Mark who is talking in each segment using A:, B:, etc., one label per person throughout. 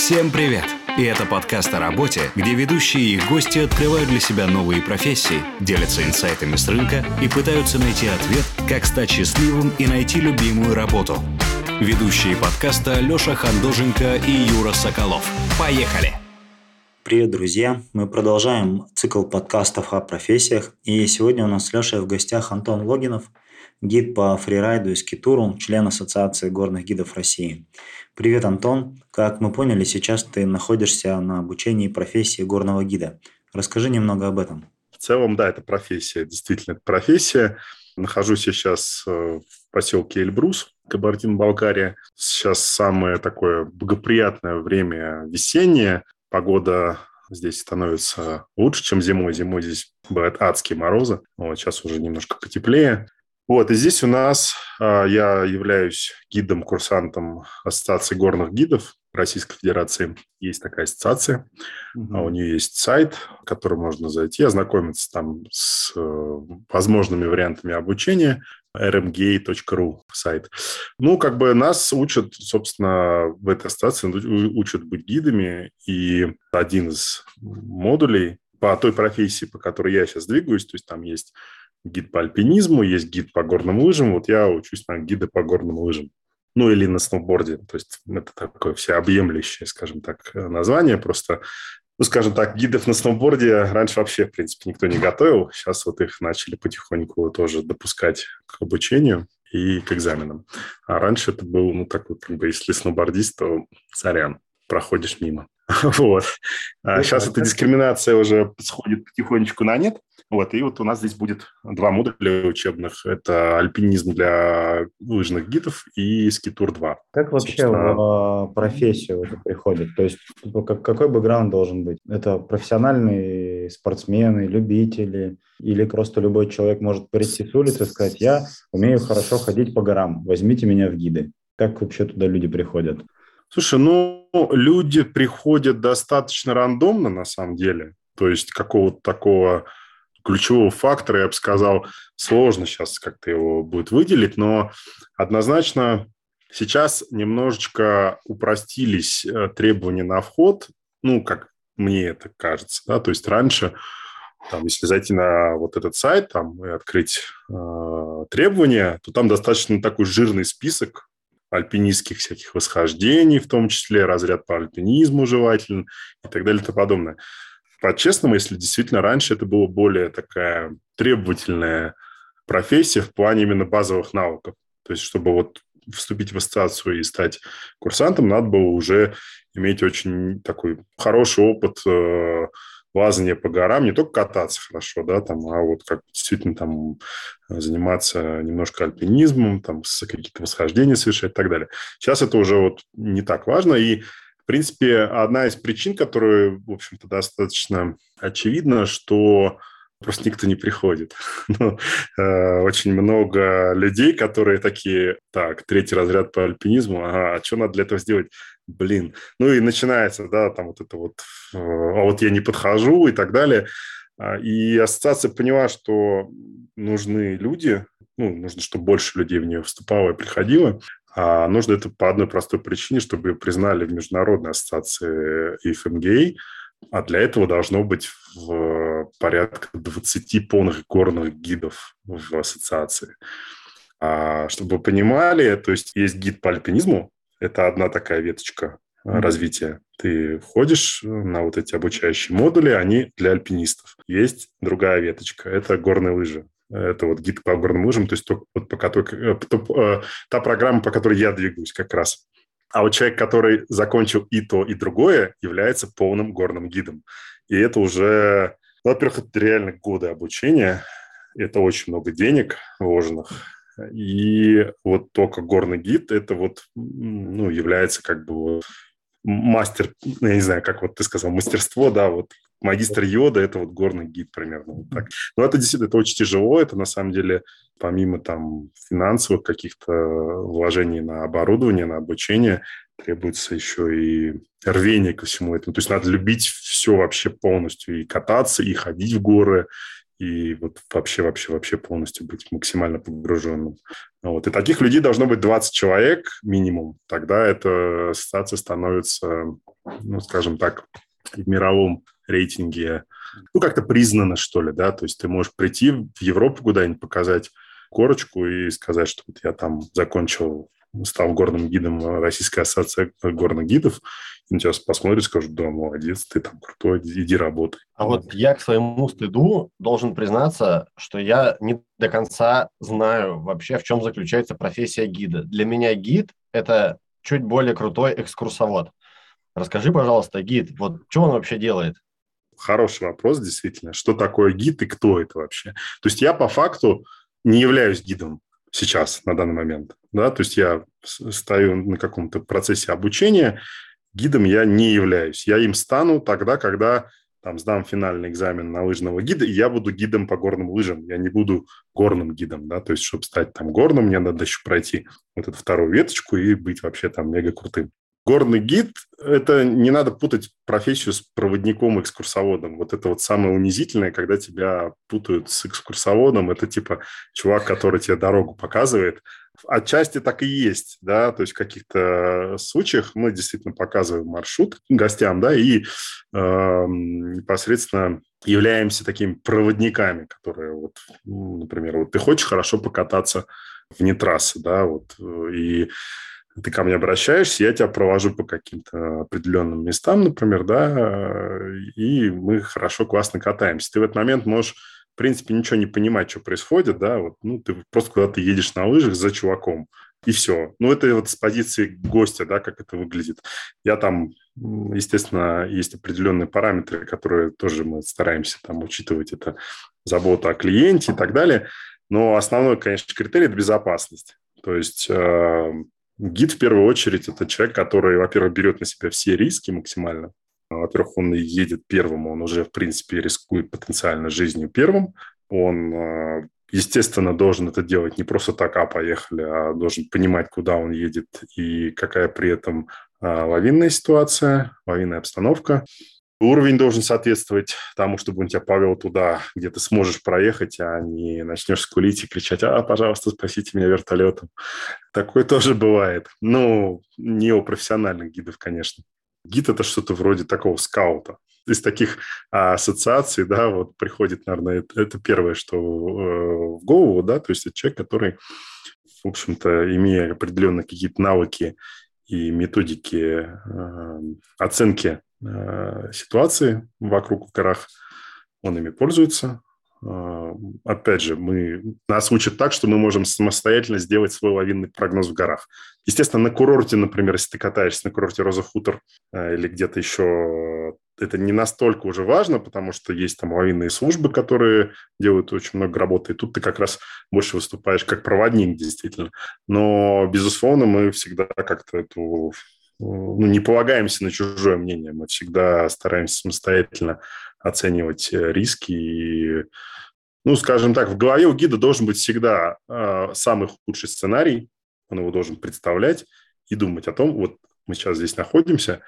A: Всем привет! И это подкаст о работе, где ведущие и гости открывают для себя новые профессии, делятся инсайтами с рынка и пытаются найти ответ, как стать счастливым и найти любимую работу. Ведущие подкаста Леша Хандоженко и Юра Соколов. Поехали!
B: Привет, друзья! Мы продолжаем цикл подкастов о профессиях. И сегодня у нас с Лешей в гостях Антон Логинов, гид по фрирайду и скитуру, член Ассоциации горных гидов России. Привет, Антон. Как мы поняли, сейчас ты находишься на обучении профессии горного гида. Расскажи немного об этом.
C: В целом, да, это профессия, действительно, это профессия. Нахожусь я сейчас э, в поселке Эльбрус, Кабардино-Балкария. Сейчас самое такое благоприятное время весеннее. Погода здесь становится лучше, чем зимой. Зимой здесь бывают адские морозы. Вот сейчас уже немножко потеплее. Вот, и здесь у нас а, я являюсь гидом-курсантом Ассоциации горных гидов Российской Федерации. Есть такая ассоциация, угу. а у нее есть сайт, в который можно зайти, ознакомиться там с э, возможными вариантами обучения rmga.ru сайт. Ну, как бы нас учат, собственно, в этой ассоциации учат быть гидами, и один из модулей по той профессии, по которой я сейчас двигаюсь, то есть там есть гид по альпинизму, есть гид по горным лыжам. Вот я учусь на гида по горным лыжам. Ну, или на сноуборде. То есть это такое всеобъемлющее, скажем так, название. Просто, ну, скажем так, гидов на сноуборде раньше вообще, в принципе, никто не готовил. Сейчас вот их начали потихоньку тоже допускать к обучению и к экзаменам. А раньше это был, ну, такой, как бы, если сноубордист, то сорян, проходишь мимо. Вот. А сейчас эта дискриминация уже сходит потихонечку на нет. Вот, и вот у нас здесь будет два модуля учебных. Это альпинизм для лыжных гидов и скитур-2.
B: Как вообще в а, профессию это приходит? То есть типа, какой бэкграунд должен быть? Это профессиональные спортсмены, любители? Или просто любой человек может прийти с улицы и сказать, я умею хорошо ходить по горам, возьмите меня в гиды. Как вообще туда люди приходят?
C: Слушай, ну, люди приходят достаточно рандомно, на самом деле. То есть какого-то такого ключевого фактора, я бы сказал, сложно сейчас как-то его будет выделить, но однозначно сейчас немножечко упростились э, требования на вход, ну, как мне это кажется, да, то есть раньше, там, если зайти на вот этот сайт там, и открыть э, требования, то там достаточно такой жирный список альпинистских всяких восхождений, в том числе разряд по альпинизму желательно и так далее и тому подобное по-честному, если действительно раньше это была более такая требовательная профессия в плане именно базовых навыков. То есть, чтобы вот вступить в ассоциацию и стать курсантом, надо было уже иметь очень такой хороший опыт лазания по горам, не только кататься хорошо, да, там, а вот как действительно там заниматься немножко альпинизмом, там, какие-то восхождения совершать и так далее. Сейчас это уже вот не так важно, и принципе, одна из причин, которая, в общем-то, достаточно очевидна, что просто никто не приходит. ну, э, очень много людей, которые такие, так, третий разряд по альпинизму, ага, а что надо для этого сделать? Блин. Ну и начинается, да, там вот это вот, э, а вот я не подхожу и так далее. А, и ассоциация поняла, что нужны люди, ну, нужно, чтобы больше людей в нее вступало и приходило. А нужно это по одной простой причине, чтобы признали в Международной ассоциации ИФМГА, а для этого должно быть в порядка 20 полных горных гидов в ассоциации. А чтобы вы понимали, то есть есть гид по альпинизму, это одна такая веточка mm-hmm. развития. Ты входишь на вот эти обучающие модули, они для альпинистов. Есть другая веточка, это горные лыжи. Это вот гид по горным лыжам, то есть то, вот по которой, э, то, э, та программа, по которой я двигаюсь как раз. А вот человек, который закончил и то, и другое, является полным горным гидом. И это уже, во-первых, это реально годы обучения, это очень много денег вложенных. И вот только горный гид, это вот, ну, является как бы мастер, ну, я не знаю, как вот ты сказал, мастерство, да, вот магистр йода – это вот горный гид примерно вот так. Но это действительно это очень тяжело, это на самом деле помимо там финансовых каких-то вложений на оборудование, на обучение, требуется еще и рвение ко всему этому. То есть надо любить все вообще полностью, и кататься, и ходить в горы, и вот вообще, вообще, вообще полностью быть максимально погруженным. Вот. И таких людей должно быть 20 человек минимум. Тогда эта ассоциация становится ну, скажем так, в мировом рейтинге, ну, как-то признано, что ли, да, то есть ты можешь прийти в Европу куда-нибудь, показать корочку и сказать, что вот я там закончил, стал горным гидом Российской ассоциации горных гидов, и на тебя посмотрят скажут, да, молодец, ты там крутой, иди работай.
D: А вот я к своему стыду должен признаться, что я не до конца знаю вообще, в чем заключается профессия гида. Для меня гид – это чуть более крутой экскурсовод. Расскажи, пожалуйста, гид, вот что он вообще делает?
C: Хороший вопрос, действительно. Что такое гид и кто это вообще? То есть я по факту не являюсь гидом сейчас, на данный момент. Да? То есть я стою на каком-то процессе обучения, гидом я не являюсь. Я им стану тогда, когда там сдам финальный экзамен на лыжного гида, и я буду гидом по горным лыжам. Я не буду горным гидом, да, то есть, чтобы стать там горным, мне надо еще пройти вот эту вторую веточку и быть вообще там мега крутым. Горный гид – это не надо путать профессию с проводником-экскурсоводом. Вот это вот самое унизительное, когда тебя путают с экскурсоводом. Это типа чувак, который тебе дорогу показывает. Отчасти так и есть, да, то есть в каких-то случаях мы действительно показываем маршрут гостям, да, и э, непосредственно являемся такими проводниками, которые вот, например, вот ты хочешь хорошо покататься вне трассы, да, вот, и ты ко мне обращаешься, я тебя провожу по каким-то определенным местам, например, да, и мы хорошо, классно катаемся. Ты в этот момент можешь, принципе, ничего не понимать, что происходит, да, вот, ну, ты просто куда-то едешь на лыжах за чуваком, и все. Ну, это вот с позиции гостя, да, как это выглядит. Я там, естественно, есть определенные параметры, которые тоже мы стараемся там учитывать, это забота о клиенте и так далее, но основной, конечно, критерий – это безопасность. То есть э, Гид в первую очередь это человек, который, во-первых, берет на себя все риски максимально. Во-первых, он едет первым, он уже, в принципе, рискует потенциально жизнью первым. Он, э, естественно, должен это делать не просто так, а поехали, а должен понимать, куда он едет и какая при этом э, лавинная ситуация, лавинная обстановка. Уровень должен соответствовать тому, чтобы он тебя повел туда, где ты сможешь проехать, а не начнешь скулить и кричать, а, пожалуйста, спасите меня вертолетом. Такое тоже бывает. Ну, не у профессиональных гидов, конечно. Гид – это что-то вроде такого скаута. Из таких а, ассоциаций, да, вот приходит, наверное, это, это первое, что э, в голову, да, то есть это человек, который, в общем-то, имея определенные какие-то навыки и методики э, оценки Э, ситуации вокруг в горах, он ими пользуется. Э, опять же, мы, нас учат так, что мы можем самостоятельно сделать свой лавинный прогноз в горах. Естественно, на курорте, например, если ты катаешься на курорте Роза Хутор э, или где-то еще, это не настолько уже важно, потому что есть там лавинные службы, которые делают очень много работы, и тут ты как раз больше выступаешь как проводник, действительно. Но, безусловно, мы всегда как-то эту ну, не полагаемся на чужое мнение. Мы всегда стараемся самостоятельно оценивать э, риски. И, ну, скажем так, в голове у гида должен быть всегда э, самый худший сценарий. Он его должен представлять и думать о том, вот мы сейчас здесь находимся,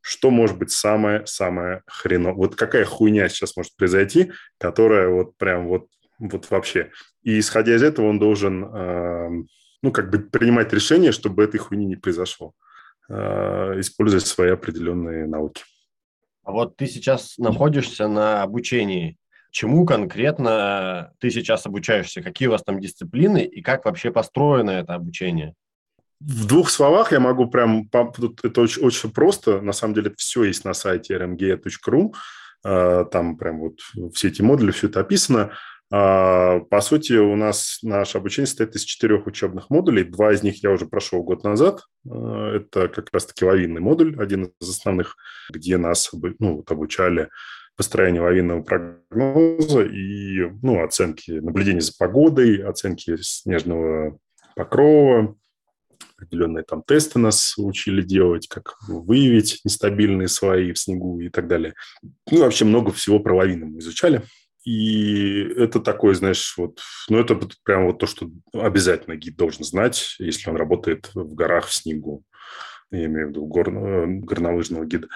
C: что может быть самое-самое хреново. Вот какая хуйня сейчас может произойти, которая вот прям вот, вот вообще. И исходя из этого он должен, э, ну, как бы принимать решение, чтобы этой хуйни не произошло. Э, использовать свои определенные науки.
D: А вот ты сейчас находишься на обучении. Чему конкретно ты сейчас обучаешься? Какие у вас там дисциплины и как вообще построено это обучение?
C: В двух словах я могу прям... Это очень, очень просто. На самом деле все есть на сайте rmg.ru. Э, там прям вот все эти модули, все это описано. А, по сути, у нас наше обучение состоит из четырех учебных модулей. Два из них я уже прошел год назад. А, это как раз-таки лавинный модуль, один из основных, где нас ну, вот, обучали построению лавинного прогноза и ну, оценки наблюдения за погодой, оценки снежного покрова, определенные там тесты нас учили делать, как выявить нестабильные слои в снегу и так далее. Ну, вообще много всего про лавины мы изучали. И это такое, знаешь, вот, ну, это прям вот то, что обязательно гид должен знать, если он работает в горах в снегу. Я имею в виду гор, э, горнолыжного гида.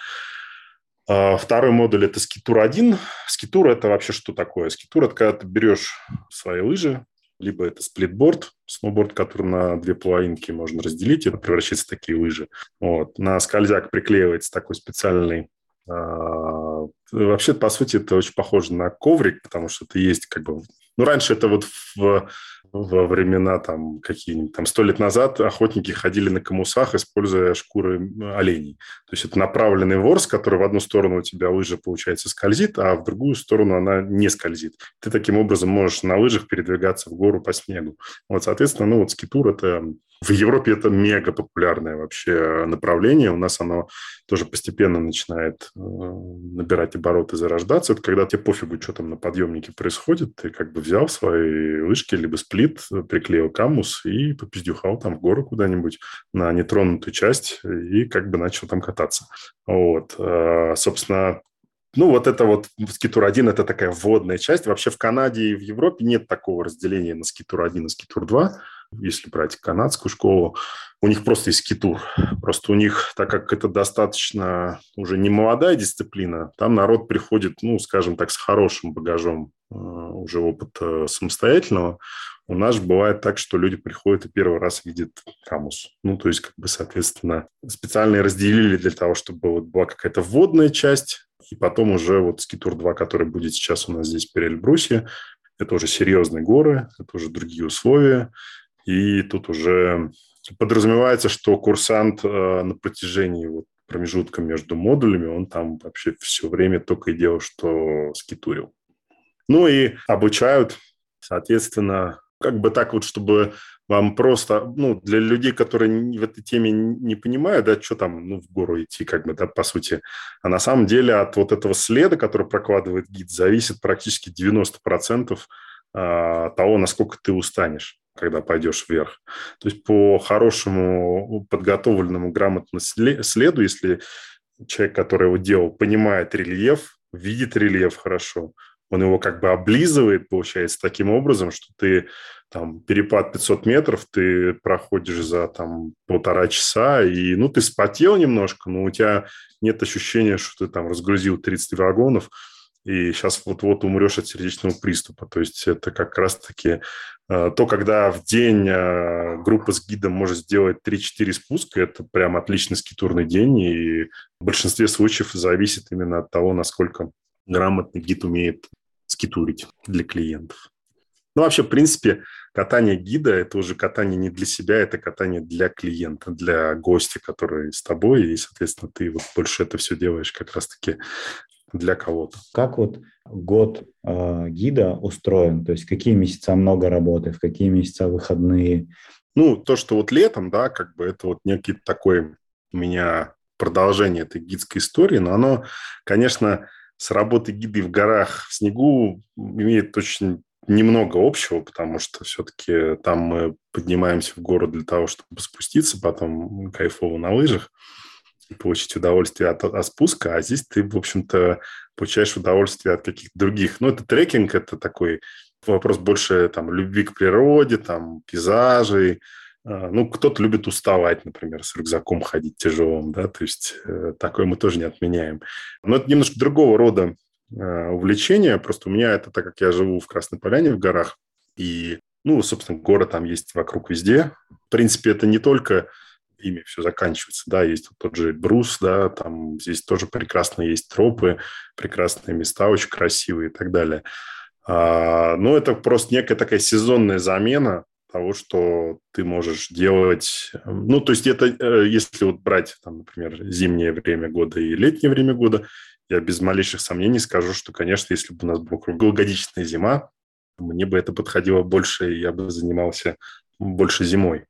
C: А второй модуль – это скитур 1. Скитур – это вообще что такое? Скитур – это когда ты берешь свои лыжи, либо это сплитборд, сноуборд, который на две половинки можно разделить, это превращается в такие лыжи. Вот. На скользяк приклеивается такой специальный а, Вообще, по сути, это очень похоже на коврик, потому что это есть как бы... Ну, раньше это вот в во времена там какие-нибудь, там сто лет назад охотники ходили на камусах, используя шкуры оленей. То есть это направленный ворс, который в одну сторону у тебя лыжа, получается, скользит, а в другую сторону она не скользит. Ты таким образом можешь на лыжах передвигаться в гору по снегу. Вот, соответственно, ну вот скитур – это в Европе это мега популярное вообще направление. У нас оно тоже постепенно начинает э, набирать обороты, зарождаться. Это когда тебе пофигу, что там на подъемнике происходит. Ты как бы взял свои лыжки, либо сплит, приклеил камус и попиздюхал там в гору куда-нибудь на нетронутую часть и как бы начал там кататься. Вот. Э, собственно, ну, вот это вот Скитур-1 – это такая вводная часть. Вообще в Канаде и в Европе нет такого разделения на Скитур-1 и Скитур-2 если брать канадскую школу, у них просто есть скитур. Просто у них, так как это достаточно уже не молодая дисциплина, там народ приходит, ну, скажем так, с хорошим багажом э, уже опыта самостоятельного. У нас бывает так, что люди приходят и первый раз видят камус. Ну, то есть, как бы, соответственно, специально разделили для того, чтобы вот была какая-то вводная часть, и потом уже вот Скитур 2, который будет сейчас у нас здесь в Перельбрусе, это уже серьезные горы, это уже другие условия, и тут уже подразумевается, что курсант э, на протяжении вот промежутка между модулями, он там вообще все время только и делал, что скитурил. Ну и обучают, соответственно, как бы так вот, чтобы вам просто, ну, для людей, которые в этой теме не понимают, да, что там, ну, в гору идти, как бы, да, по сути. А на самом деле от вот этого следа, который прокладывает гид, зависит практически 90% а, того, насколько ты устанешь когда пойдешь вверх. То есть по хорошему, подготовленному, грамотному следу, если человек, который его делал, понимает рельеф, видит рельеф хорошо, он его как бы облизывает, получается, таким образом, что ты там перепад 500 метров, ты проходишь за там полтора часа, и ну ты спотел немножко, но у тебя нет ощущения, что ты там разгрузил 30 вагонов, и сейчас вот-вот умрешь от сердечного приступа. То есть это как раз-таки э, то, когда в день э, группа с гидом может сделать 3-4 спуска, это прям отличный скитурный день, и в большинстве случаев зависит именно от того, насколько грамотный гид умеет скитурить для клиентов. Ну, вообще, в принципе, катание гида – это уже катание не для себя, это катание для клиента, для гостя, который с тобой, и, соответственно, ты вот больше это все делаешь как раз-таки для кого-то.
B: Как вот год э, гида устроен? То есть какие месяца много работы, в какие месяца выходные?
C: Ну, то, что вот летом, да, как бы это вот некий такой у меня продолжение этой гидской истории, но оно, конечно, с работой гиды в горах в снегу имеет очень немного общего, потому что все-таки там мы поднимаемся в гору для того, чтобы спуститься, потом кайфово на лыжах получить удовольствие от, от спуска, а здесь ты, в общем-то, получаешь удовольствие от каких-то других. Ну, это трекинг, это такой вопрос больше там любви к природе, там пейзажей. А, ну, кто-то любит уставать, например, с рюкзаком ходить тяжелым, да, то есть э, такое мы тоже не отменяем. Но это немножко другого рода э, увлечение, просто у меня это, так как я живу в Красной Поляне в горах, и, ну, собственно, город там есть вокруг везде. В принципе, это не только ими все заканчивается. Да, есть тот же Брус, да, там здесь тоже прекрасно есть тропы, прекрасные места, очень красивые и так далее. А, но это просто некая такая сезонная замена того, что ты можешь делать. Ну, то есть это, э, если вот брать, там, например, зимнее время года и летнее время года, я без малейших сомнений скажу, что, конечно, если бы у нас была круглогодичная зима, мне бы это подходило больше, и я бы занимался больше зимой.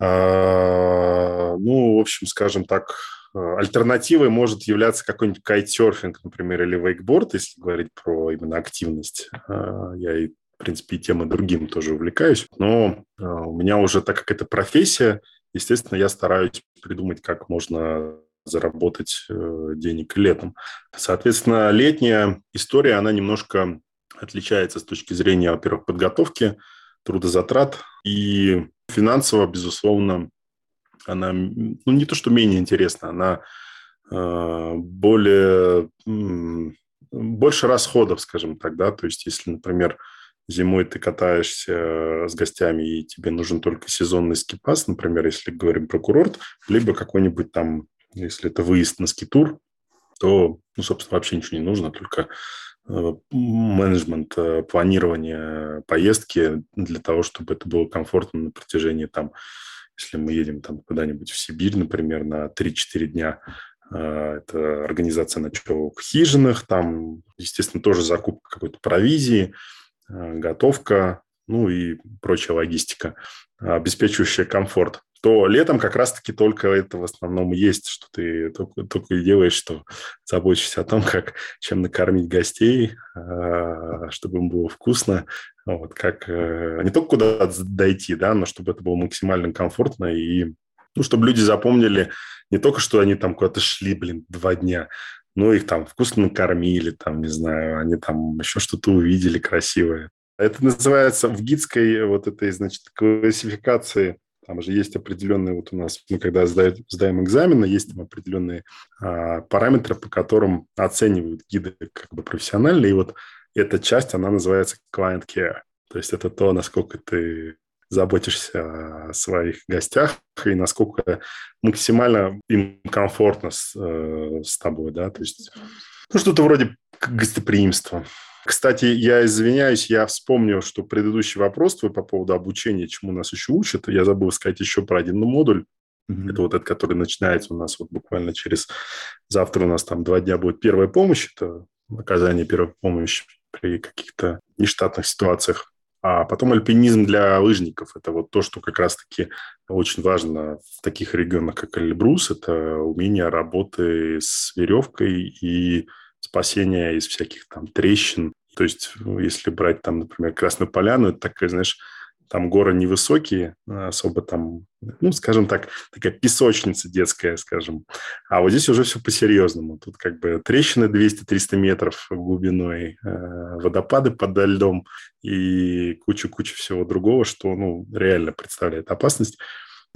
C: А, ну, в общем, скажем так, альтернативой может являться какой-нибудь кайтсерфинг, например, или вейкборд, если говорить про именно активность. А, я в принципе, и тем, и другим тоже увлекаюсь. Но а, у меня уже, так как это профессия, естественно, я стараюсь придумать, как можно заработать э, денег летом. Соответственно, летняя история, она немножко отличается с точки зрения, во-первых, подготовки, трудозатрат и Финансово, безусловно, она ну, не то, что менее интересна, она э, более больше расходов, скажем так, да, то есть если, например, зимой ты катаешься с гостями, и тебе нужен только сезонный скипас, например, если говорим про курорт, либо какой-нибудь там, если это выезд на скитур, то, ну, собственно, вообще ничего не нужно, только э, менеджмент, э, планирование поездки для того, чтобы это было комфортно на протяжении там, если мы едем там куда-нибудь в Сибирь, например, на 3-4 дня, э, это организация ночевок в хижинах, там, естественно, тоже закупка какой-то провизии, готовка, ну и прочая логистика, обеспечивающая комфорт то летом как раз-таки только это в основном есть, что ты только, только и делаешь, что заботишься о том, как, чем накормить гостей, а, чтобы им было вкусно, вот, как э, не только куда дойти, да, но чтобы это было максимально комфортно и ну, чтобы люди запомнили не только, что они там куда-то шли, блин, два дня, но их там вкусно накормили, там, не знаю, они там еще что-то увидели красивое. Это называется в гидской вот этой, значит, классификации там же есть определенные, вот у нас, мы когда сдаем, сдаем экзамены, есть там определенные а, параметры, по которым оценивают гиды как бы профессионально, и вот эта часть, она называется client care. То есть это то, насколько ты заботишься о своих гостях и насколько максимально им комфортно с, э, с тобой, да, то есть ну, что-то вроде гостеприимства. Кстати, я извиняюсь, я вспомнил, что предыдущий вопрос твой по поводу обучения, чему нас еще учат, я забыл сказать еще про один модуль. Mm-hmm. Это вот этот, который начинается у нас вот буквально через... Завтра у нас там два дня будет первая помощь. Это оказание первой помощи при каких-то нештатных ситуациях. А потом альпинизм для лыжников. Это вот то, что как раз-таки очень важно в таких регионах, как Эльбрус. Это умение работы с веревкой и спасения из всяких там трещин. То есть, ну, если брать там, например, Красную Поляну, это такая, знаешь, там горы невысокие, а особо там, ну, скажем так, такая песочница детская, скажем. А вот здесь уже все по-серьезному. Тут как бы трещины 200-300 метров глубиной, э, водопады под льдом и куча-куча всего другого, что, ну, реально представляет опасность.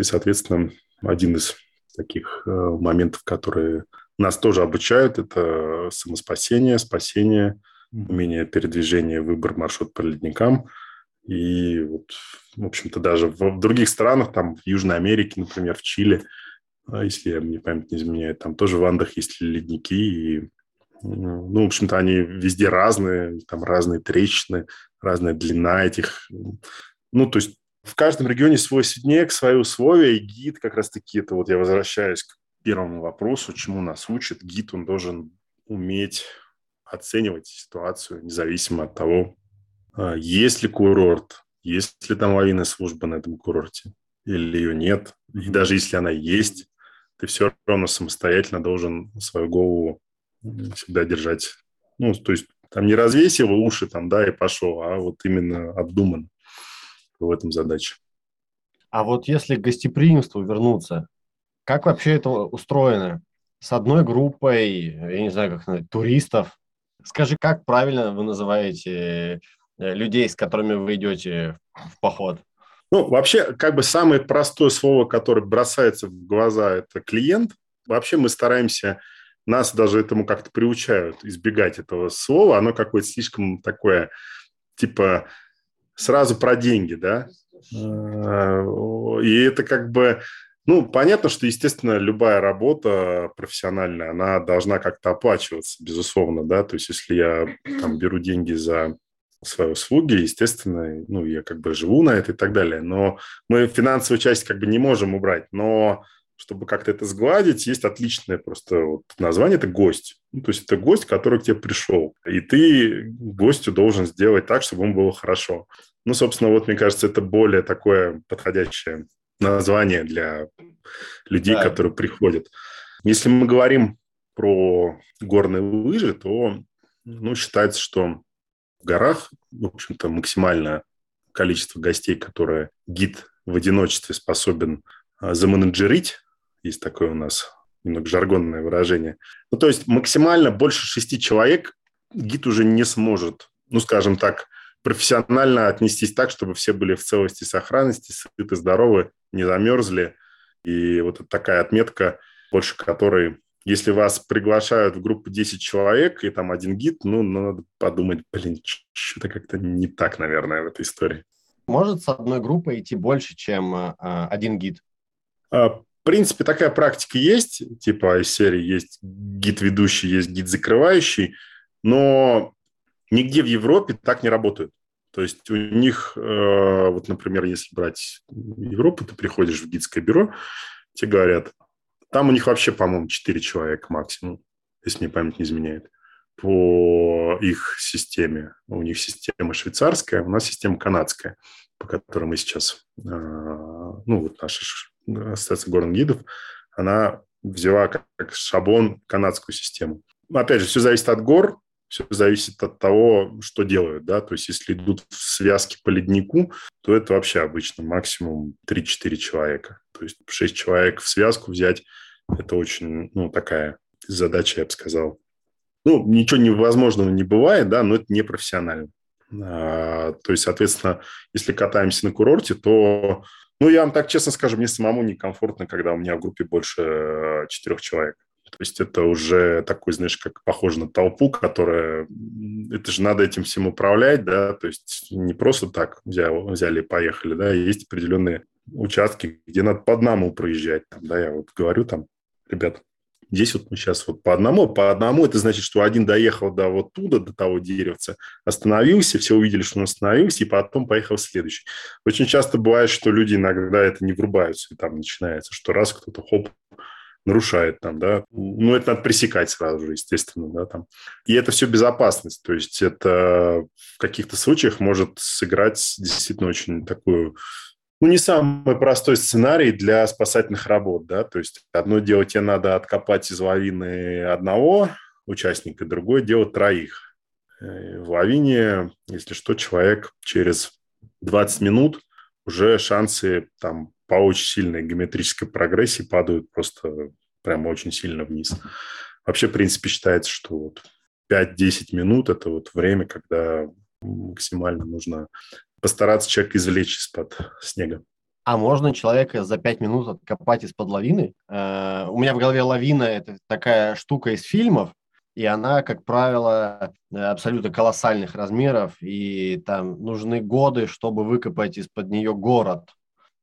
C: И, соответственно, один из таких э, моментов, которые нас тоже обучают. Это самоспасение, спасение, умение передвижения, выбор маршрут по ледникам. И вот, в общем-то, даже в других странах, там в Южной Америке, например, в Чили, а, если я мне память не изменяет, там тоже в Андах есть ледники, и, ну, в общем-то, они везде разные, там разные трещины, разная длина этих, ну, то есть в каждом регионе свой снег, свои условия, и гид как раз-таки, это вот я возвращаюсь к первому вопросу, чему нас учит, гид, он должен уметь оценивать ситуацию, независимо от того, а, есть ли курорт, есть ли там аварийная служба на этом курорте, или ее нет. И даже если она есть, ты все равно самостоятельно должен свою голову всегда держать. Ну, то есть там не развесил уши там, да, и пошел, а вот именно обдуман в этом задача.
D: А вот если к гостеприимству вернуться, как вообще это устроено? С одной группой, я не знаю, как сказать, туристов. Скажи, как правильно вы называете э, людей, с которыми вы идете в поход?
C: Ну, вообще, как бы самое простое слово, которое бросается в глаза, это клиент. Вообще мы стараемся, нас даже этому как-то приучают избегать этого слова. Оно какое-то слишком такое, типа, сразу про деньги, да? Э, и это как бы ну, понятно, что, естественно, любая работа профессиональная, она должна как-то оплачиваться, безусловно, да, то есть если я там беру деньги за свои услуги, естественно, ну, я как бы живу на это и так далее, но мы финансовую часть как бы не можем убрать, но чтобы как-то это сгладить, есть отличное просто вот название – это гость. Ну, то есть это гость, который к тебе пришел, и ты гостю должен сделать так, чтобы ему было хорошо. Ну, собственно, вот мне кажется, это более такое подходящее название для людей, да. которые приходят. Если мы говорим про горные лыжи, то ну, считается, что в горах, в общем-то, максимальное количество гостей, которое гид в одиночестве способен а, заменеджерить, есть такое у нас немного жаргонное выражение. Ну, то есть максимально больше шести человек гид уже не сможет, ну, скажем так, профессионально отнестись так, чтобы все были в целости сохранности, сыты, здоровы, не замерзли. И вот такая отметка, больше которой если вас приглашают в группу 10 человек, и там один гид, ну, надо подумать, блин, что-то как-то не так, наверное, в этой истории.
D: Может с одной группой идти больше, чем э, один гид?
C: А, в принципе, такая практика есть, типа из серии есть гид ведущий, есть гид закрывающий, но нигде в Европе так не работают. То есть у них, э, вот, например, если брать Европу, ты приходишь в гидское бюро, тебе говорят, там у них вообще, по-моему, 4 человека максимум, если мне память не изменяет, по их системе. У них система швейцарская, у нас система канадская, по которой мы сейчас, э, ну, вот наша ассоциация горных гидов, она взяла как, шаблон канадскую систему. Опять же, все зависит от гор, все зависит от того, что делают, да, то есть если идут в связке по леднику, то это вообще обычно максимум 3-4 человека. То есть 6 человек в связку взять это очень, ну, такая задача, я бы сказал. Ну, ничего невозможного не бывает, да, но это не профессионально. А, то есть, соответственно, если катаемся на курорте, то, ну, я вам так честно скажу, мне самому некомфортно, когда у меня в группе больше э, четырех человек. То есть это уже такой, знаешь, как похоже на толпу, которая... Это же надо этим всем управлять, да, то есть не просто так взяли, взяли и поехали, да, есть определенные участки, где надо по одному проезжать, там, да, я вот говорю там ребят, здесь вот мы сейчас вот по одному, по одному, это значит, что один доехал до вот туда, до того деревца, остановился, все увидели, что он остановился, и потом поехал следующий. Очень часто бывает, что люди иногда это не врубаются, и там начинается, что раз кто-то хоп, нарушает там, да, ну, это надо пресекать сразу же, естественно, да, там. И это все безопасность, то есть это в каких-то случаях может сыграть действительно очень такую ну, не самый простой сценарий для спасательных работ, да, то есть одно дело тебе надо откопать из лавины одного участника, другое дело троих. Э, в лавине, если что, человек через 20 минут уже шансы там по очень сильной геометрической прогрессии падают просто прямо очень сильно вниз. Вообще, в принципе, считается, что вот 5-10 минут – это вот время, когда максимально нужно постараться человека извлечь из-под снега.
D: А можно человека за пять минут откопать из-под лавины? Э, у меня в голове лавина – это такая штука из фильмов, и она, как правило, абсолютно колоссальных размеров, и там нужны годы, чтобы выкопать из-под нее город.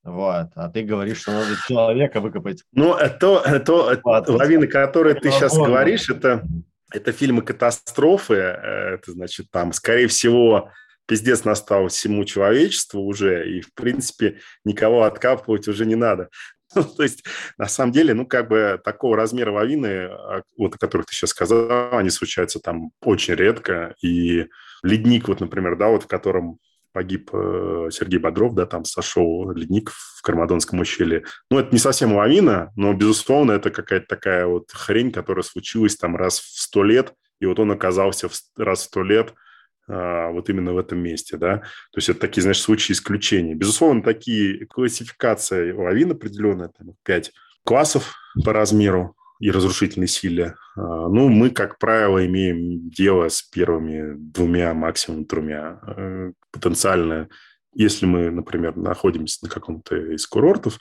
D: Вот. А ты говоришь, что надо человека выкопать.
C: Ну, это, это вот. лавины, которые ты сейчас говоришь, это, это фильмы катастрофы. Э, это значит, там, скорее всего, пиздец настал всему человечеству уже, и, в принципе, никого откапывать уже не надо. То есть, на самом деле, ну, как бы такого размера лавины, а, вот о которых ты сейчас сказал, они случаются там очень редко. И ледник, вот, например, да, вот в котором погиб э, Сергей Бодров, да, там сошел ледник в Кармадонском ущелье. Ну, это не совсем лавина, но, безусловно, это какая-то такая вот хрень, которая случилась там раз в сто лет, и вот он оказался в, раз в сто лет – а, вот именно в этом месте, да. То есть это такие, знаешь, случаи исключения. Безусловно, такие классификации лавин определенная, там, 5 классов по размеру и разрушительной силе. А, ну, мы, как правило, имеем дело с первыми двумя, максимум тремя. Э, потенциально, если мы, например, находимся на каком-то из курортов,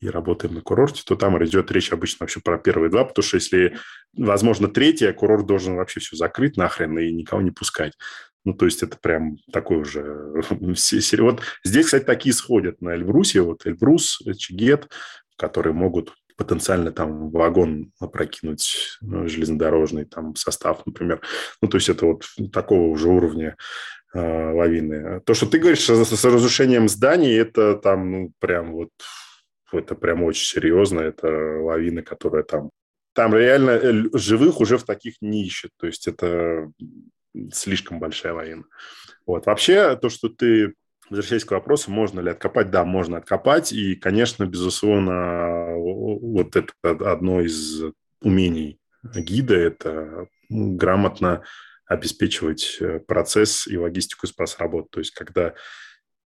C: и работаем на курорте, то там идет речь обычно вообще про первые два, потому что если, возможно, третье, курорт должен вообще все закрыть нахрен и никого не пускать. Ну, то есть это прям такой уже... Вот здесь, кстати, такие сходят на Эльбрусе. Вот Эльбрус, Чигет, которые могут потенциально там вагон опрокинуть ну, железнодорожный там состав, например. Ну, то есть это вот такого уже уровня э, лавины. То, что ты говоришь с, с разрушением зданий, это там, ну, прям вот, это прям очень серьезно. Это лавина, которая там там реально э, живых уже в таких не ищет. То есть это слишком большая лавина. Вот. Вообще, то, что ты Возвращаясь к вопросу, можно ли откопать, да, можно откопать. И, конечно, безусловно, вот это одно из умений гида – это грамотно обеспечивать э, процесс и логистику спас-работ. То есть, когда,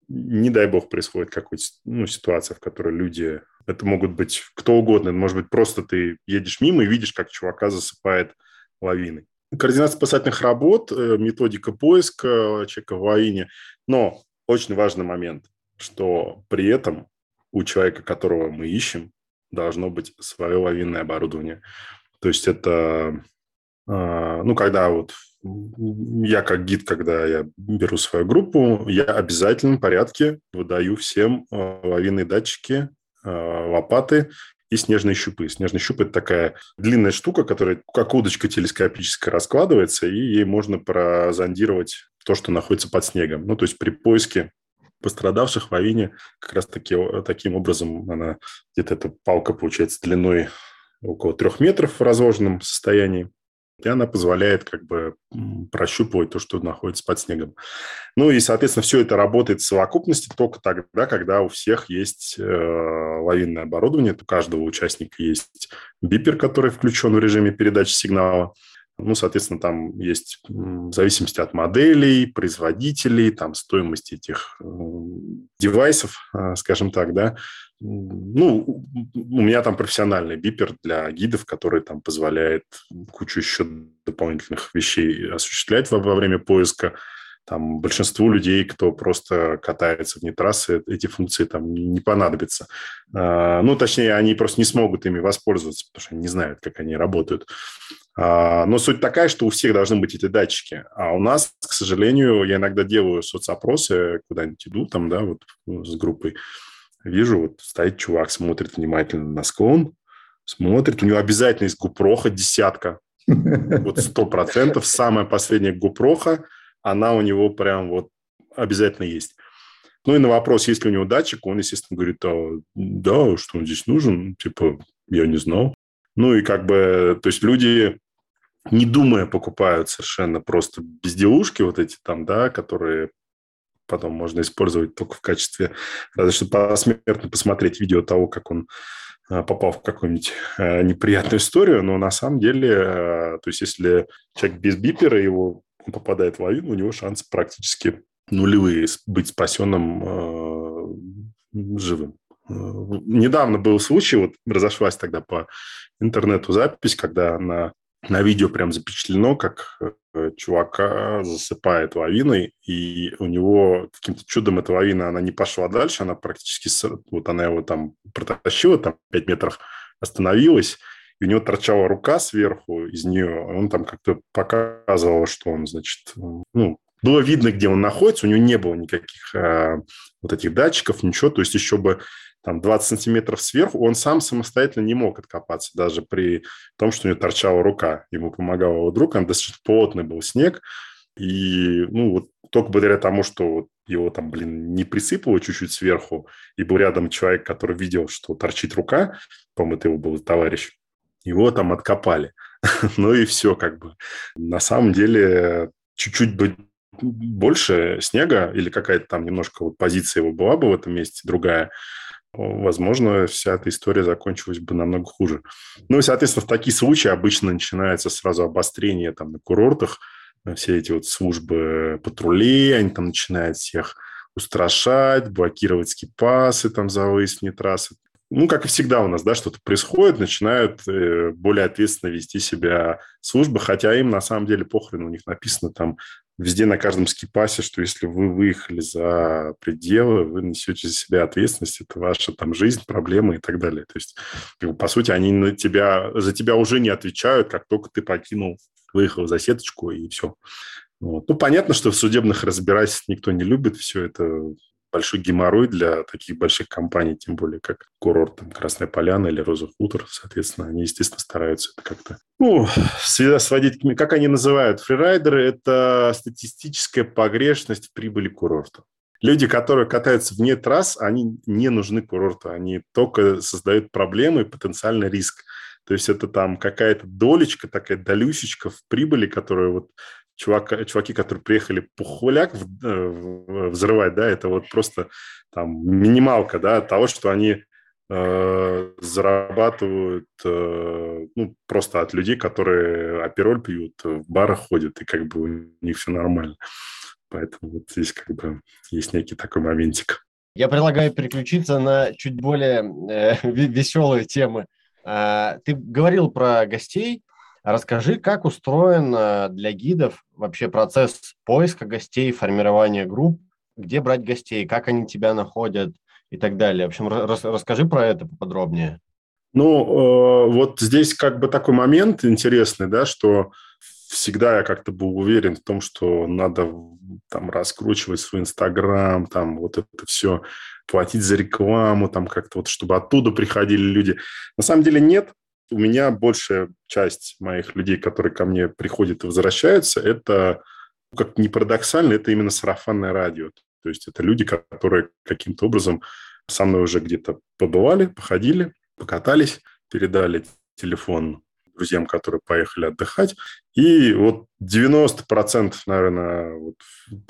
C: не дай бог, происходит какая-то ну, ситуация, в которой люди... Это могут быть кто угодно. может быть, просто ты едешь мимо и видишь, как чувака засыпает лавиной. Координация спасательных работ, э, методика поиска человека в лавине. Но очень важный момент, что при этом у человека, которого мы ищем, должно быть свое лавинное оборудование. То есть это, а, ну, когда вот я как гид, когда я беру свою группу, я в обязательном порядке выдаю всем а, лавинные датчики, а, лопаты и снежные щупы. Снежный щуп – это такая длинная штука, которая как удочка телескопическая раскладывается, и ей можно прозондировать то, что находится под снегом. Ну, то есть при поиске пострадавших в авине как раз таки, таким образом она где-то эта палка получается длиной около трех метров в разложенном состоянии. И она позволяет как бы прощупывать то, что находится под снегом. Ну и, соответственно, все это работает в совокупности только тогда, когда у всех есть э, лавинное оборудование. У каждого участника есть бипер, который включен в режиме передачи сигнала. Ну, соответственно, там есть в зависимости от моделей, производителей, там стоимости этих э, девайсов, э, скажем так, да. Ну, у меня там профессиональный бипер для гидов, который там позволяет кучу еще дополнительных вещей осуществлять во, во время поиска. Там большинству людей, кто просто катается вне трассы, эти функции там не понадобятся. А, ну, точнее, они просто не смогут ими воспользоваться, потому что они не знают, как они работают. А, но суть такая, что у всех должны быть эти датчики. А у нас, к сожалению, я иногда делаю соцопросы, куда-нибудь иду там, да, вот с группой. Вижу, вот стоит чувак, смотрит внимательно на склон, смотрит, у него обязательно есть гупроха десятка. Вот сто процентов. Самая последняя гупроха, она у него прям вот обязательно есть. Ну и на вопрос, есть ли у него датчик, он, естественно, говорит, а, да, что он здесь нужен, типа, я не знал. Ну и как бы, то есть люди не думая, покупают совершенно просто безделушки вот эти там, да, которые потом можно использовать только в качестве, разве что посмертно посмотреть видео того, как он а, попал в какую-нибудь а, неприятную историю, но на самом деле, а, то есть если человек без бипера, его попадает в лавину, у него шансы практически нулевые быть спасенным живым. Недавно был случай, вот разошлась тогда по интернету запись, когда на на видео прям запечатлено, как э, чувака засыпает лавиной, и у него каким-то чудом эта лавина, она не пошла дальше, она практически, вот она его там протащила, там 5 метров остановилась, и у него торчала рука сверху из нее, он там как-то показывал, что он, значит, ну, было видно, где он находится, у него не было никаких а, вот этих датчиков, ничего, то есть еще бы там 20 сантиметров сверху, он сам самостоятельно не мог откопаться, даже при том, что у него торчала рука. Ему помогал его друг, он достаточно плотный был снег, и, ну, вот только благодаря тому, что его там, блин, не присыпало чуть-чуть сверху, и был рядом человек, который видел, что торчит рука, по-моему, это его был товарищ, его там откопали. ну и все, как бы. На самом деле, чуть-чуть бы больше снега или какая-то там немножко вот позиция его была бы в этом месте другая, возможно, вся эта история закончилась бы намного хуже. Ну и, соответственно, в такие случаи обычно начинается сразу обострение там на курортах, все эти вот службы патрулей, они там начинают всех устрашать, блокировать скипасы там за выезд трассы. Ну, как и всегда у нас, да, что-то происходит, начинают э, более ответственно вести себя службы, хотя им на самом деле похрен, у них написано там везде на каждом скипасе, что если вы выехали за пределы, вы несете за себя ответственность, это ваша там жизнь, проблемы и так далее. То есть, по сути, они на тебя, за тебя уже не отвечают, как только ты покинул, выехал за сеточку и все. Вот. Ну, понятно, что в судебных разбирательств никто не любит все это большой геморрой для таких больших компаний, тем более как курорт там, Красная Поляна или Роза Хутор. Соответственно, они, естественно, стараются это как-то ну, сводить, как они называют, фрирайдеры – это статистическая погрешность в прибыли курорта. Люди, которые катаются вне трасс, они не нужны курорту, они только создают проблемы и потенциальный риск. То есть это там какая-то долечка, такая долюсечка в прибыли, которую вот чувак, чуваки, которые приехали пухуляк э, взрывать, да, это вот просто там минималка, да, того, что они э, зарабатывают э, ну, просто от людей, которые апероль пьют, в барах ходят, и как бы у них все нормально. Поэтому вот здесь как бы есть некий такой моментик.
D: Я предлагаю переключиться на чуть более э, веселые темы. Э, ты говорил про гостей, Расскажи, как устроен э, для гидов вообще процесс поиска гостей, формирования групп, где брать гостей, как они тебя находят и так далее. В общем, рас, расскажи про это поподробнее.
C: Ну, э, вот здесь как бы такой момент интересный, да, что всегда я как-то был уверен в том, что надо там раскручивать свой Инстаграм, там вот это все, платить за рекламу, там как-то вот, чтобы оттуда приходили люди. На самом деле нет. У меня большая часть моих людей, которые ко мне приходят и возвращаются, это, как ни парадоксально, это именно сарафанное радио. То есть это люди, которые каким-то образом со мной уже где-то побывали, походили, покатались, передали телефон друзьям, которые поехали отдыхать. И вот 90%, наверное, вот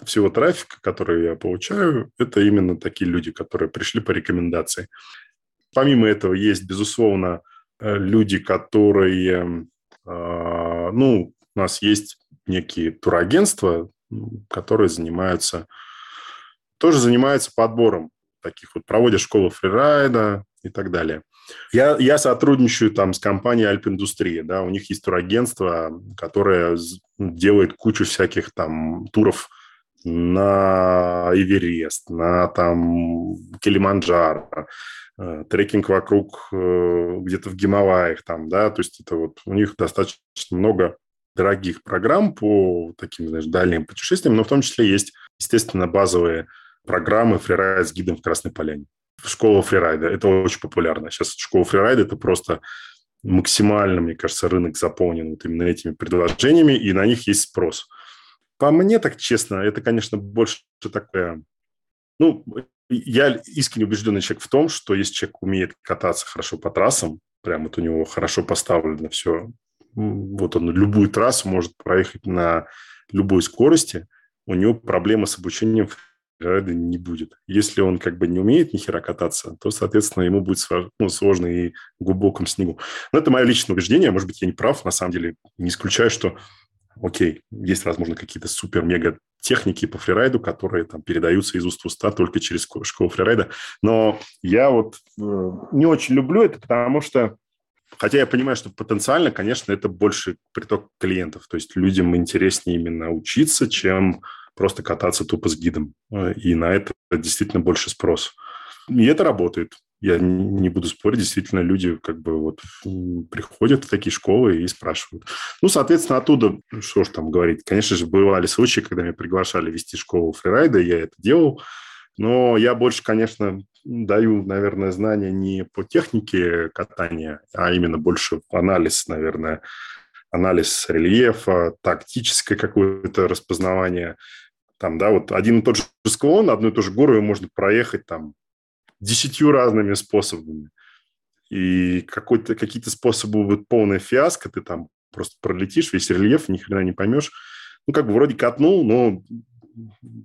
C: всего трафика, который я получаю, это именно такие люди, которые пришли по рекомендации. Помимо этого есть, безусловно, люди, которые... А, ну, у нас есть некие турагентства, которые занимаются... Тоже занимаются подбором таких вот, проводят школу фрирайда и так далее. Я, я сотрудничаю там с компанией Альпиндустрия, да, у них есть турагентство, которое делает кучу всяких там туров на Эверест, на там Килиманджаро, э, трекинг вокруг э, где-то в Гималаях там, да, то есть это вот у них достаточно много дорогих программ по таким, знаешь, дальним путешествиям, но в том числе есть, естественно, базовые программы фрирайд с гидом в Красной Поляне школа фрирайда. Это очень популярно. Сейчас школа фрирайда – это просто максимально, мне кажется, рынок заполнен вот именно этими предложениями, и на них есть спрос. По мне, так честно, это, конечно, больше такое... Ну, я искренне убежденный человек в том, что если человек умеет кататься хорошо по трассам, прям вот у него хорошо поставлено все, вот он любую трассу может проехать на любой скорости, у него проблемы с обучением райда не будет. Если он как бы не умеет ни хера кататься, то, соответственно, ему будет ну, сложно и в глубоком снегу. Но это мое личное убеждение. Может быть, я не прав. На самом деле, не исключаю, что, окей, есть, возможно, какие-то супер-мега техники по фрирайду, которые там передаются из уст в уста только через школу фрирайда. Но я вот э, не очень люблю это, потому что Хотя я понимаю, что потенциально, конечно, это больше приток клиентов. То есть людям интереснее именно учиться, чем просто кататься тупо с гидом. Э, и на это действительно больше спрос. И это работает. Я не буду спорить, действительно, люди как бы вот приходят в такие школы и спрашивают. Ну, соответственно, оттуда, что ж там говорить, конечно же, бывали случаи, когда меня приглашали вести школу фрирайда, я это делал, но я больше, конечно, даю, наверное, знания не по технике катания, а именно больше анализ, наверное, анализ рельефа, тактическое какое-то распознавание. Там, да, вот один и тот же склон, одну и ту же гору можно проехать там десятью разными способами. И какой-то, какие-то способы будут полная фиаско, ты там просто пролетишь весь рельеф, ни хрена не поймешь. Ну, как бы вроде катнул, но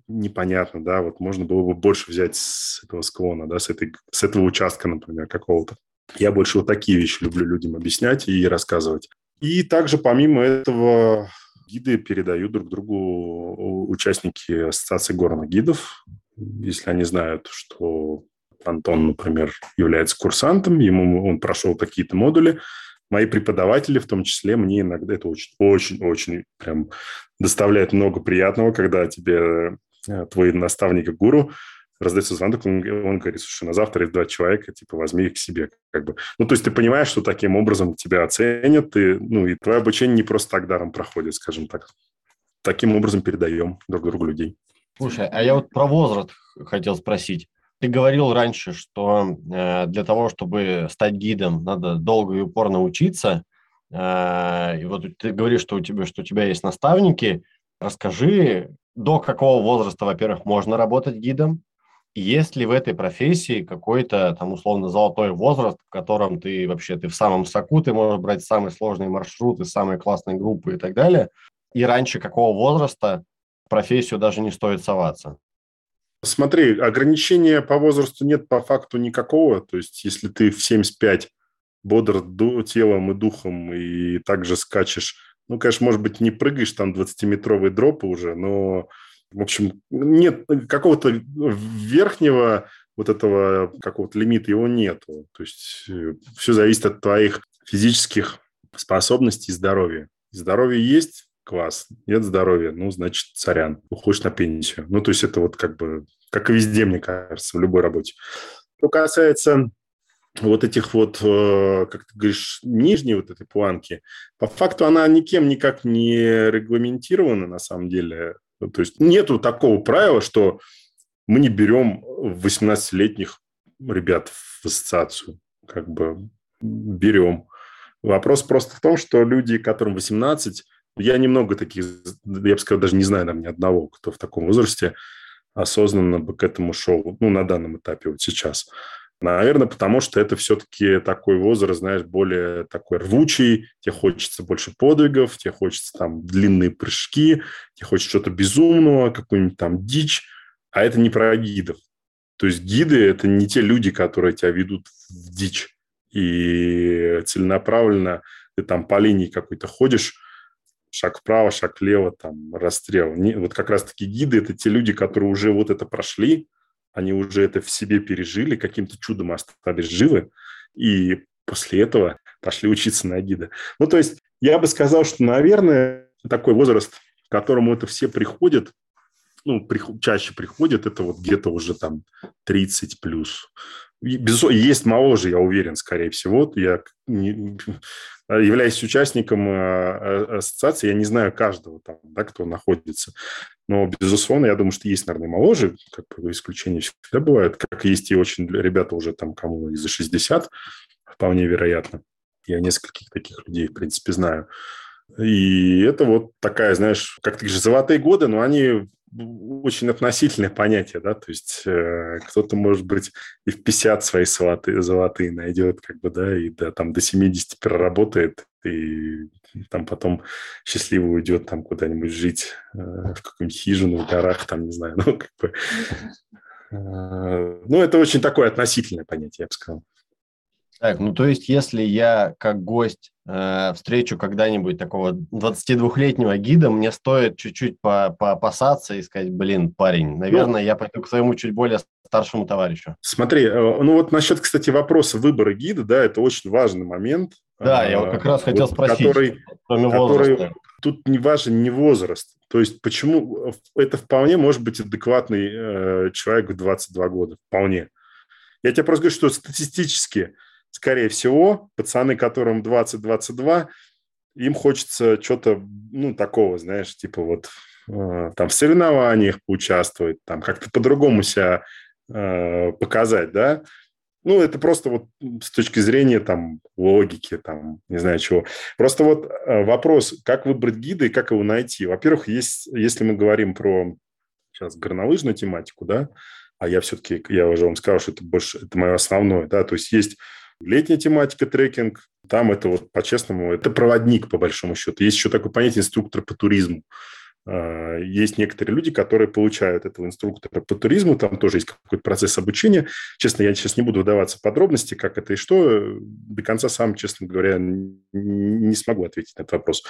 C: непонятно, да, вот можно было бы больше взять с этого склона, да, с, этой, с этого участка, например, какого-то. Я больше вот такие вещи люблю людям объяснять и рассказывать. И также помимо этого гиды передают друг другу участники Ассоциации горных гидов. Если они знают, что Антон, например, является курсантом, ему он прошел какие-то модули, мои преподаватели, в том числе, мне иногда это очень-очень-очень прям доставляет много приятного, когда тебе э, твой наставник гуру раздается звонок, он, он говорит, слушай, на завтра есть два человека, типа, возьми их к себе. Как бы. Ну, то есть ты понимаешь, что таким образом тебя оценят, и, ну, и твое обучение не просто так даром проходит, скажем так. Таким образом передаем друг другу людей.
D: Слушай, а я вот про возраст хотел спросить. Ты говорил раньше, что э, для того, чтобы стать гидом, надо долго и упорно учиться. Э, и вот ты говоришь, что у тебя, что у тебя есть наставники. Расскажи, до какого возраста, во-первых, можно работать гидом, есть ли в этой профессии какой-то там условно золотой возраст, в котором ты вообще ты в самом соку, ты можешь брать самые сложные маршруты, самые классные группы и так далее, и раньше какого возраста в профессию даже не стоит соваться?
C: Смотри, ограничения по возрасту нет по факту никакого. То есть, если ты в 75 бодр телом и духом и также скачешь, ну, конечно, может быть, не прыгаешь там 20-метровые дропы уже, но в общем, нет какого-то верхнего вот этого какого-то лимита, его нету. То есть э, все зависит от твоих физических способностей и здоровья. Здоровье есть, класс. Нет здоровья, ну, значит, царян. Уходишь на пенсию. Ну, то есть это вот как бы, как и везде, мне кажется, в любой работе. Что касается вот этих вот, э, как ты говоришь, нижней вот этой планки, по факту она никем никак не регламентирована на самом деле. То есть нету такого правила, что мы не берем 18-летних ребят в ассоциацию. Как бы берем. Вопрос просто в том, что люди, которым 18, я немного таких, я бы сказал, даже не знаю, там, ни одного, кто в таком возрасте осознанно бы к этому шел, ну, на данном этапе вот сейчас. Наверное, потому что это все-таки такой возраст, знаешь, более такой рвучий, тебе хочется больше подвигов, тебе хочется там длинные прыжки, тебе хочется что-то безумного, какую-нибудь там дичь, а это не про гидов. То есть гиды – это не те люди, которые тебя ведут в дичь. И целенаправленно ты там по линии какой-то ходишь, шаг вправо, шаг влево, там, расстрел. Не, вот как раз-таки гиды – это те люди, которые уже вот это прошли, они уже это в себе пережили, каким-то чудом остались живы, и после этого пошли учиться на гида. Ну, то есть я бы сказал, что, наверное, такой возраст, к которому это все приходят, ну, при, чаще приходят, это вот где-то уже там 30 плюс. Безусловно, есть моложе, я уверен, скорее всего. Я не, являюсь участником э, ассоциации, я не знаю каждого там, да, кто находится. Но, безусловно, я думаю, что есть, наверное, моложе, как бы исключения всегда бывают, как есть и очень ребята уже там, кому и за 60, вполне вероятно. Я нескольких таких людей, в принципе, знаю. И это вот такая, знаешь, как ты говоришь, золотые годы, но они очень относительное понятие, да, то есть э, кто-то, может быть, и в 50 свои золотые, золотые найдет, как бы, да, и да, там до 70 проработает, и там потом счастливо уйдет там куда-нибудь жить э, в какую-нибудь хижину в горах, там, не знаю, ну, как бы... Э, ну, это очень такое относительное понятие, я бы сказал.
D: Так, ну то есть, если я как гость э, встречу когда-нибудь такого 22-летнего гида, мне стоит чуть-чуть по поопасаться и сказать, блин, парень, наверное, ну, я пойду к своему чуть более старшему товарищу.
C: Смотри, э, ну вот насчет, кстати, вопроса выбора гида, да, это очень важный момент.
D: Да, я вот как раз хотел вот, спросить,
C: который, который тут не важен не возраст. То есть почему это вполне может быть адекватный э, человек в 22 года, вполне. Я тебе просто говорю, что статистически скорее всего, пацаны, которым 20-22, им хочется что-то, ну, такого, знаешь, типа вот э, там в соревнованиях поучаствовать, там как-то по-другому себя э, показать, да. Ну, это просто вот с точки зрения там логики, там, не знаю чего. Просто вот э, вопрос, как выбрать гида и как его найти. Во-первых, есть, если мы говорим про сейчас горнолыжную тематику, да, а я все-таки, я уже вам сказал, что это больше, это мое основное, да, то есть есть Летняя тематика трекинг, там это вот по-честному, это проводник по большому счету. Есть еще такое понятие инструктор по туризму. А, есть некоторые люди, которые получают этого инструктора по туризму, там тоже есть какой-то процесс обучения. Честно, я сейчас не буду вдаваться в подробности, как это и что. До конца сам, честно говоря, не смогу ответить на этот вопрос.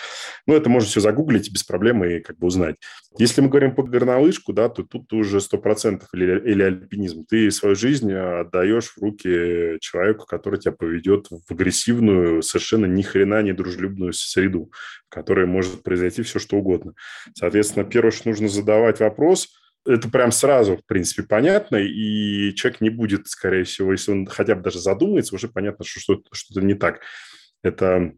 C: Но это можно все загуглить без проблем и как бы узнать. Если мы говорим по горнолыжку, да, то тут уже 100% или, или альпинизм. Ты свою жизнь отдаешь в руки человеку, который тебя поведет в агрессивную, совершенно ни хрена не дружелюбную среду, которой может произойти все, что угодно. Соответственно, первое, что нужно задавать вопрос, это прям сразу, в принципе, понятно, и человек не будет, скорее всего, если он хотя бы даже задумается, уже понятно, что что-то, что не так. Это,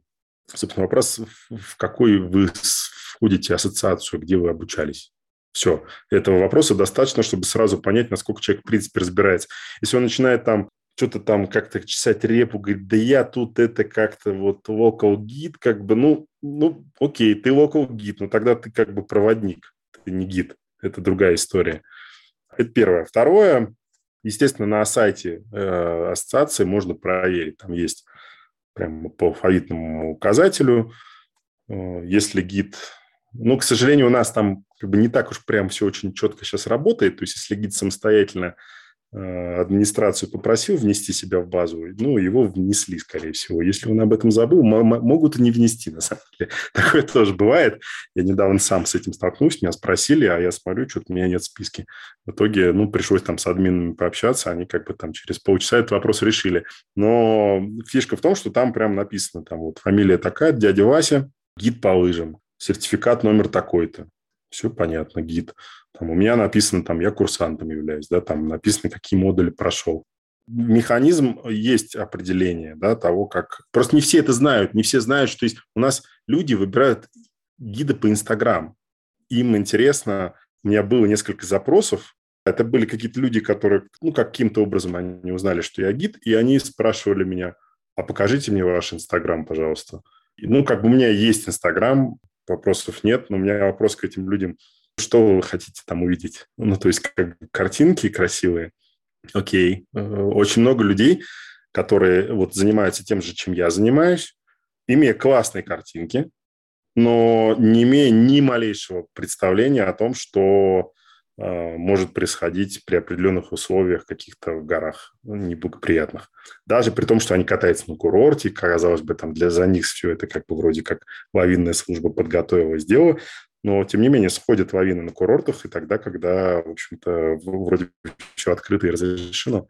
C: собственно, вопрос, в какой вы входите ассоциацию, где вы обучались. Все. Этого вопроса достаточно, чтобы сразу понять, насколько человек, в принципе, разбирается. Если он начинает там что-то там как-то чесать репу, говорит, да я тут это как-то вот local гид, как бы, ну, ну, окей, ты local гид, но тогда ты как бы проводник, ты не гид, это другая история. Это первое. Второе, естественно, на сайте э, ассоциации можно проверить, там есть прямо по алфавитному указателю, э, если гид ну, к сожалению, у нас там как бы не так уж прям все очень четко сейчас работает. То есть, если гид самостоятельно администрацию попросил внести себя в базу, ну, его внесли, скорее всего. Если он об этом забыл, могут и не внести, на самом деле. Такое тоже бывает. Я недавно сам с этим столкнулся, меня спросили, а я смотрю, что-то меня нет в списке. В итоге, ну, пришлось там с админами пообщаться, они как бы там через полчаса этот вопрос решили. Но фишка в том, что там прям написано, там вот фамилия такая, дядя Вася, гид по лыжам, сертификат номер такой-то. Все понятно, гид. Там у меня написано, там, я курсантом являюсь, да, там написано, какие модули прошел. механизм есть определение да, того, как... Просто не все это знают, не все знают, что есть... У нас люди выбирают гиды по Инстаграм. Им интересно... У меня было несколько запросов. Это были какие-то люди, которые, ну, каким-то образом они узнали, что я гид, и они спрашивали меня, а покажите мне ваш Инстаграм, пожалуйста. Ну, как бы у меня есть Инстаграм, вопросов нет, но у меня вопрос к этим людям, что вы хотите там увидеть? Ну, то есть как картинки красивые – Окей. Э, очень много людей, которые вот занимаются тем же, чем я занимаюсь, имея классные картинки, но не имея ни малейшего представления о том, что э, может происходить при определенных условиях каких-то в горах неблагоприятных. Даже при том, что они катаются на курорте, казалось бы, там для за них все это как бы вроде как лавинная служба подготовила, сделала, но, тем не менее, сходят лавины на курортах и тогда, когда, в общем-то, вроде все открыто и разрешено.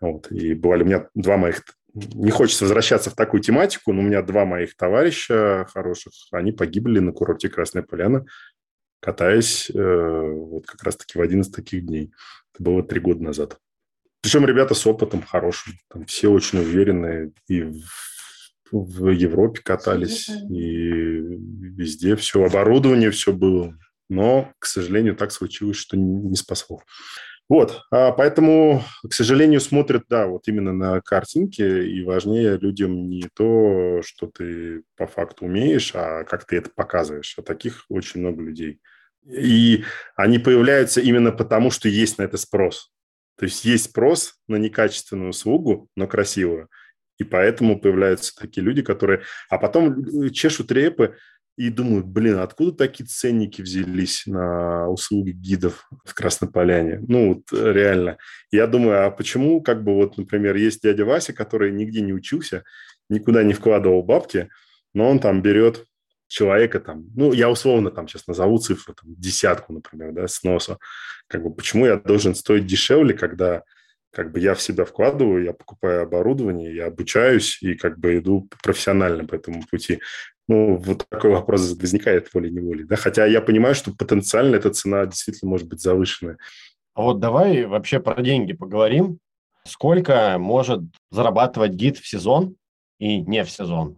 C: Вот. И бывали у меня два моих... Не хочется возвращаться в такую тематику, но у меня два моих товарища хороших, они погибли на курорте Красная Поляна, катаясь э, вот как раз-таки в один из таких дней. Это было три года назад. Причем ребята с опытом хорошим. Там все очень уверенные и в в Европе катались, и везде все, оборудование все было. Но, к сожалению, так случилось, что не спасло. Вот, а поэтому, к сожалению, смотрят, да, вот именно на картинки, и важнее людям не то, что ты по факту умеешь, а как ты это показываешь. А таких очень много людей. И они появляются именно потому, что есть на это спрос. То есть есть спрос на некачественную услугу, но красивую. И поэтому появляются такие люди, которые... А потом э, чешут репы и думают, блин, откуда такие ценники взялись на услуги гидов в Красной Поляне? Ну, вот э, реально. Я думаю, а почему, как бы вот, например, есть дядя Вася, который нигде не учился, никуда не вкладывал бабки, но он там берет человека там, ну, я условно там сейчас назову цифру, там, десятку, например, да, сноса. Как бы почему я должен стоить дешевле, когда как бы я в себя вкладываю, я покупаю оборудование, я обучаюсь и как бы иду профессионально по этому пути. Ну, вот такой вопрос возникает волей-неволей. Да? Хотя я понимаю, что потенциально эта цена действительно может быть завышенная.
D: А вот давай вообще про деньги поговорим. Сколько может зарабатывать гид в сезон и не в сезон?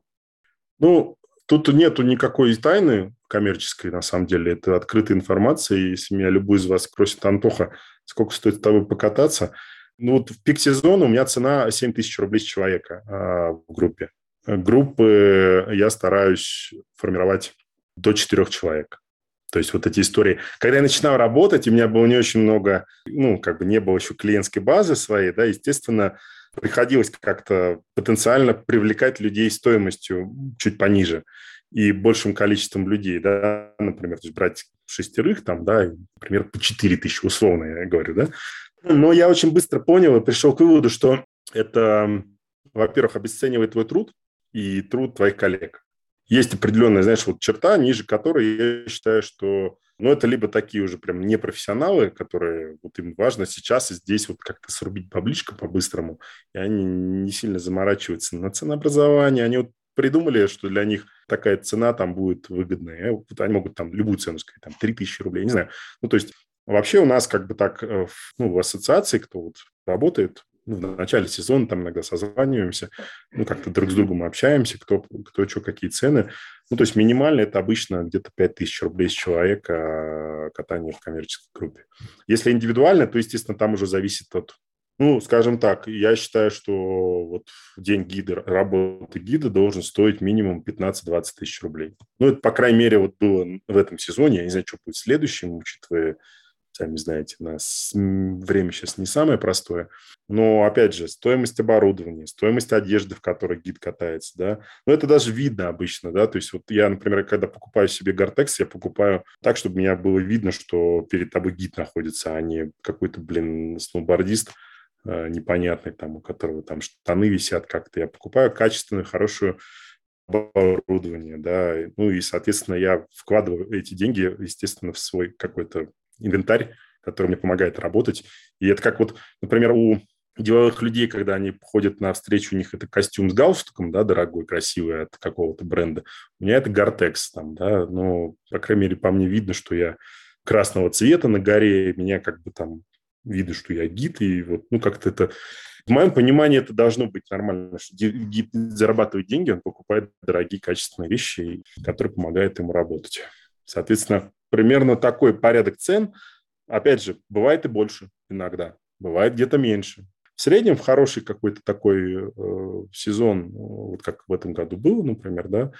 C: Ну, тут нету никакой тайны коммерческой, на самом деле. Это открытая информация. Если меня любой из вас спросит, Антоха, сколько стоит с тобой покататься – ну, вот в пик сезона у меня цена 7 тысяч рублей с человека а, в группе. Группы я стараюсь формировать до 4 человек. То есть вот эти истории. Когда я начинал работать, у меня было не очень много, ну, как бы не было еще клиентской базы своей, да, естественно, приходилось как-то потенциально привлекать людей стоимостью чуть пониже и большим количеством людей, да, например, то есть брать шестерых там, да, например, по 4 тысячи, условно я говорю, да, но я очень быстро понял и пришел к выводу, что это, во-первых, обесценивает твой труд и труд твоих коллег. Есть определенная, знаешь, вот черта, ниже которой я считаю, что ну, это либо такие уже прям непрофессионалы, которые вот им важно сейчас и здесь вот как-то срубить баблишко по-быстрому, и они не сильно заморачиваются на ценообразование, они вот придумали, что для них такая цена там будет выгодная. Вот они могут там любую цену сказать, там 3000 рублей, не знаю. Ну, то есть Вообще у нас как бы так, э, ну, в ассоциации, кто вот работает, ну, в начале сезона там иногда созваниваемся, ну, как-то друг с другом общаемся, кто, кто что, какие цены. Ну, то есть минимально это обычно где-то 5000 рублей с человека а, катание в коммерческой группе. Если индивидуально, то, естественно, там уже зависит от ну, скажем так, я считаю, что вот день гида, работы гида должен стоить минимум 15-20 тысяч рублей. Ну, это, по крайней мере, вот было в этом сезоне. Я не знаю, что будет следующем, учитывая сами знаете, у нас время сейчас не самое простое. Но, опять же, стоимость оборудования, стоимость одежды, в которой гид катается, да, ну, это даже видно обычно, да, то есть вот я, например, когда покупаю себе Гортекс, я покупаю так, чтобы меня было видно, что перед тобой гид находится, а не какой-то, блин, сноубордист э, непонятный, там, у которого там штаны висят как-то. Я покупаю качественную, хорошую оборудование, да, ну и, соответственно, я вкладываю эти деньги, естественно, в свой какой-то инвентарь, который мне помогает работать. И это как вот, например, у деловых людей, когда они ходят на встречу, у них это костюм с галстуком, да, дорогой, красивый от какого-то бренда. У меня это Гортекс там, да, но, по крайней мере, по мне видно, что я красного цвета на горе, меня как бы там видно, что я гид, и вот, ну, как-то это В моем понимании это должно быть нормально, что гид зарабатывает деньги, он покупает дорогие качественные вещи, которые помогают ему работать. Соответственно, примерно такой порядок цен. Опять же, бывает и больше иногда, бывает где-то меньше. В среднем в хороший какой-то такой э, сезон, вот как в этом году был, например, да,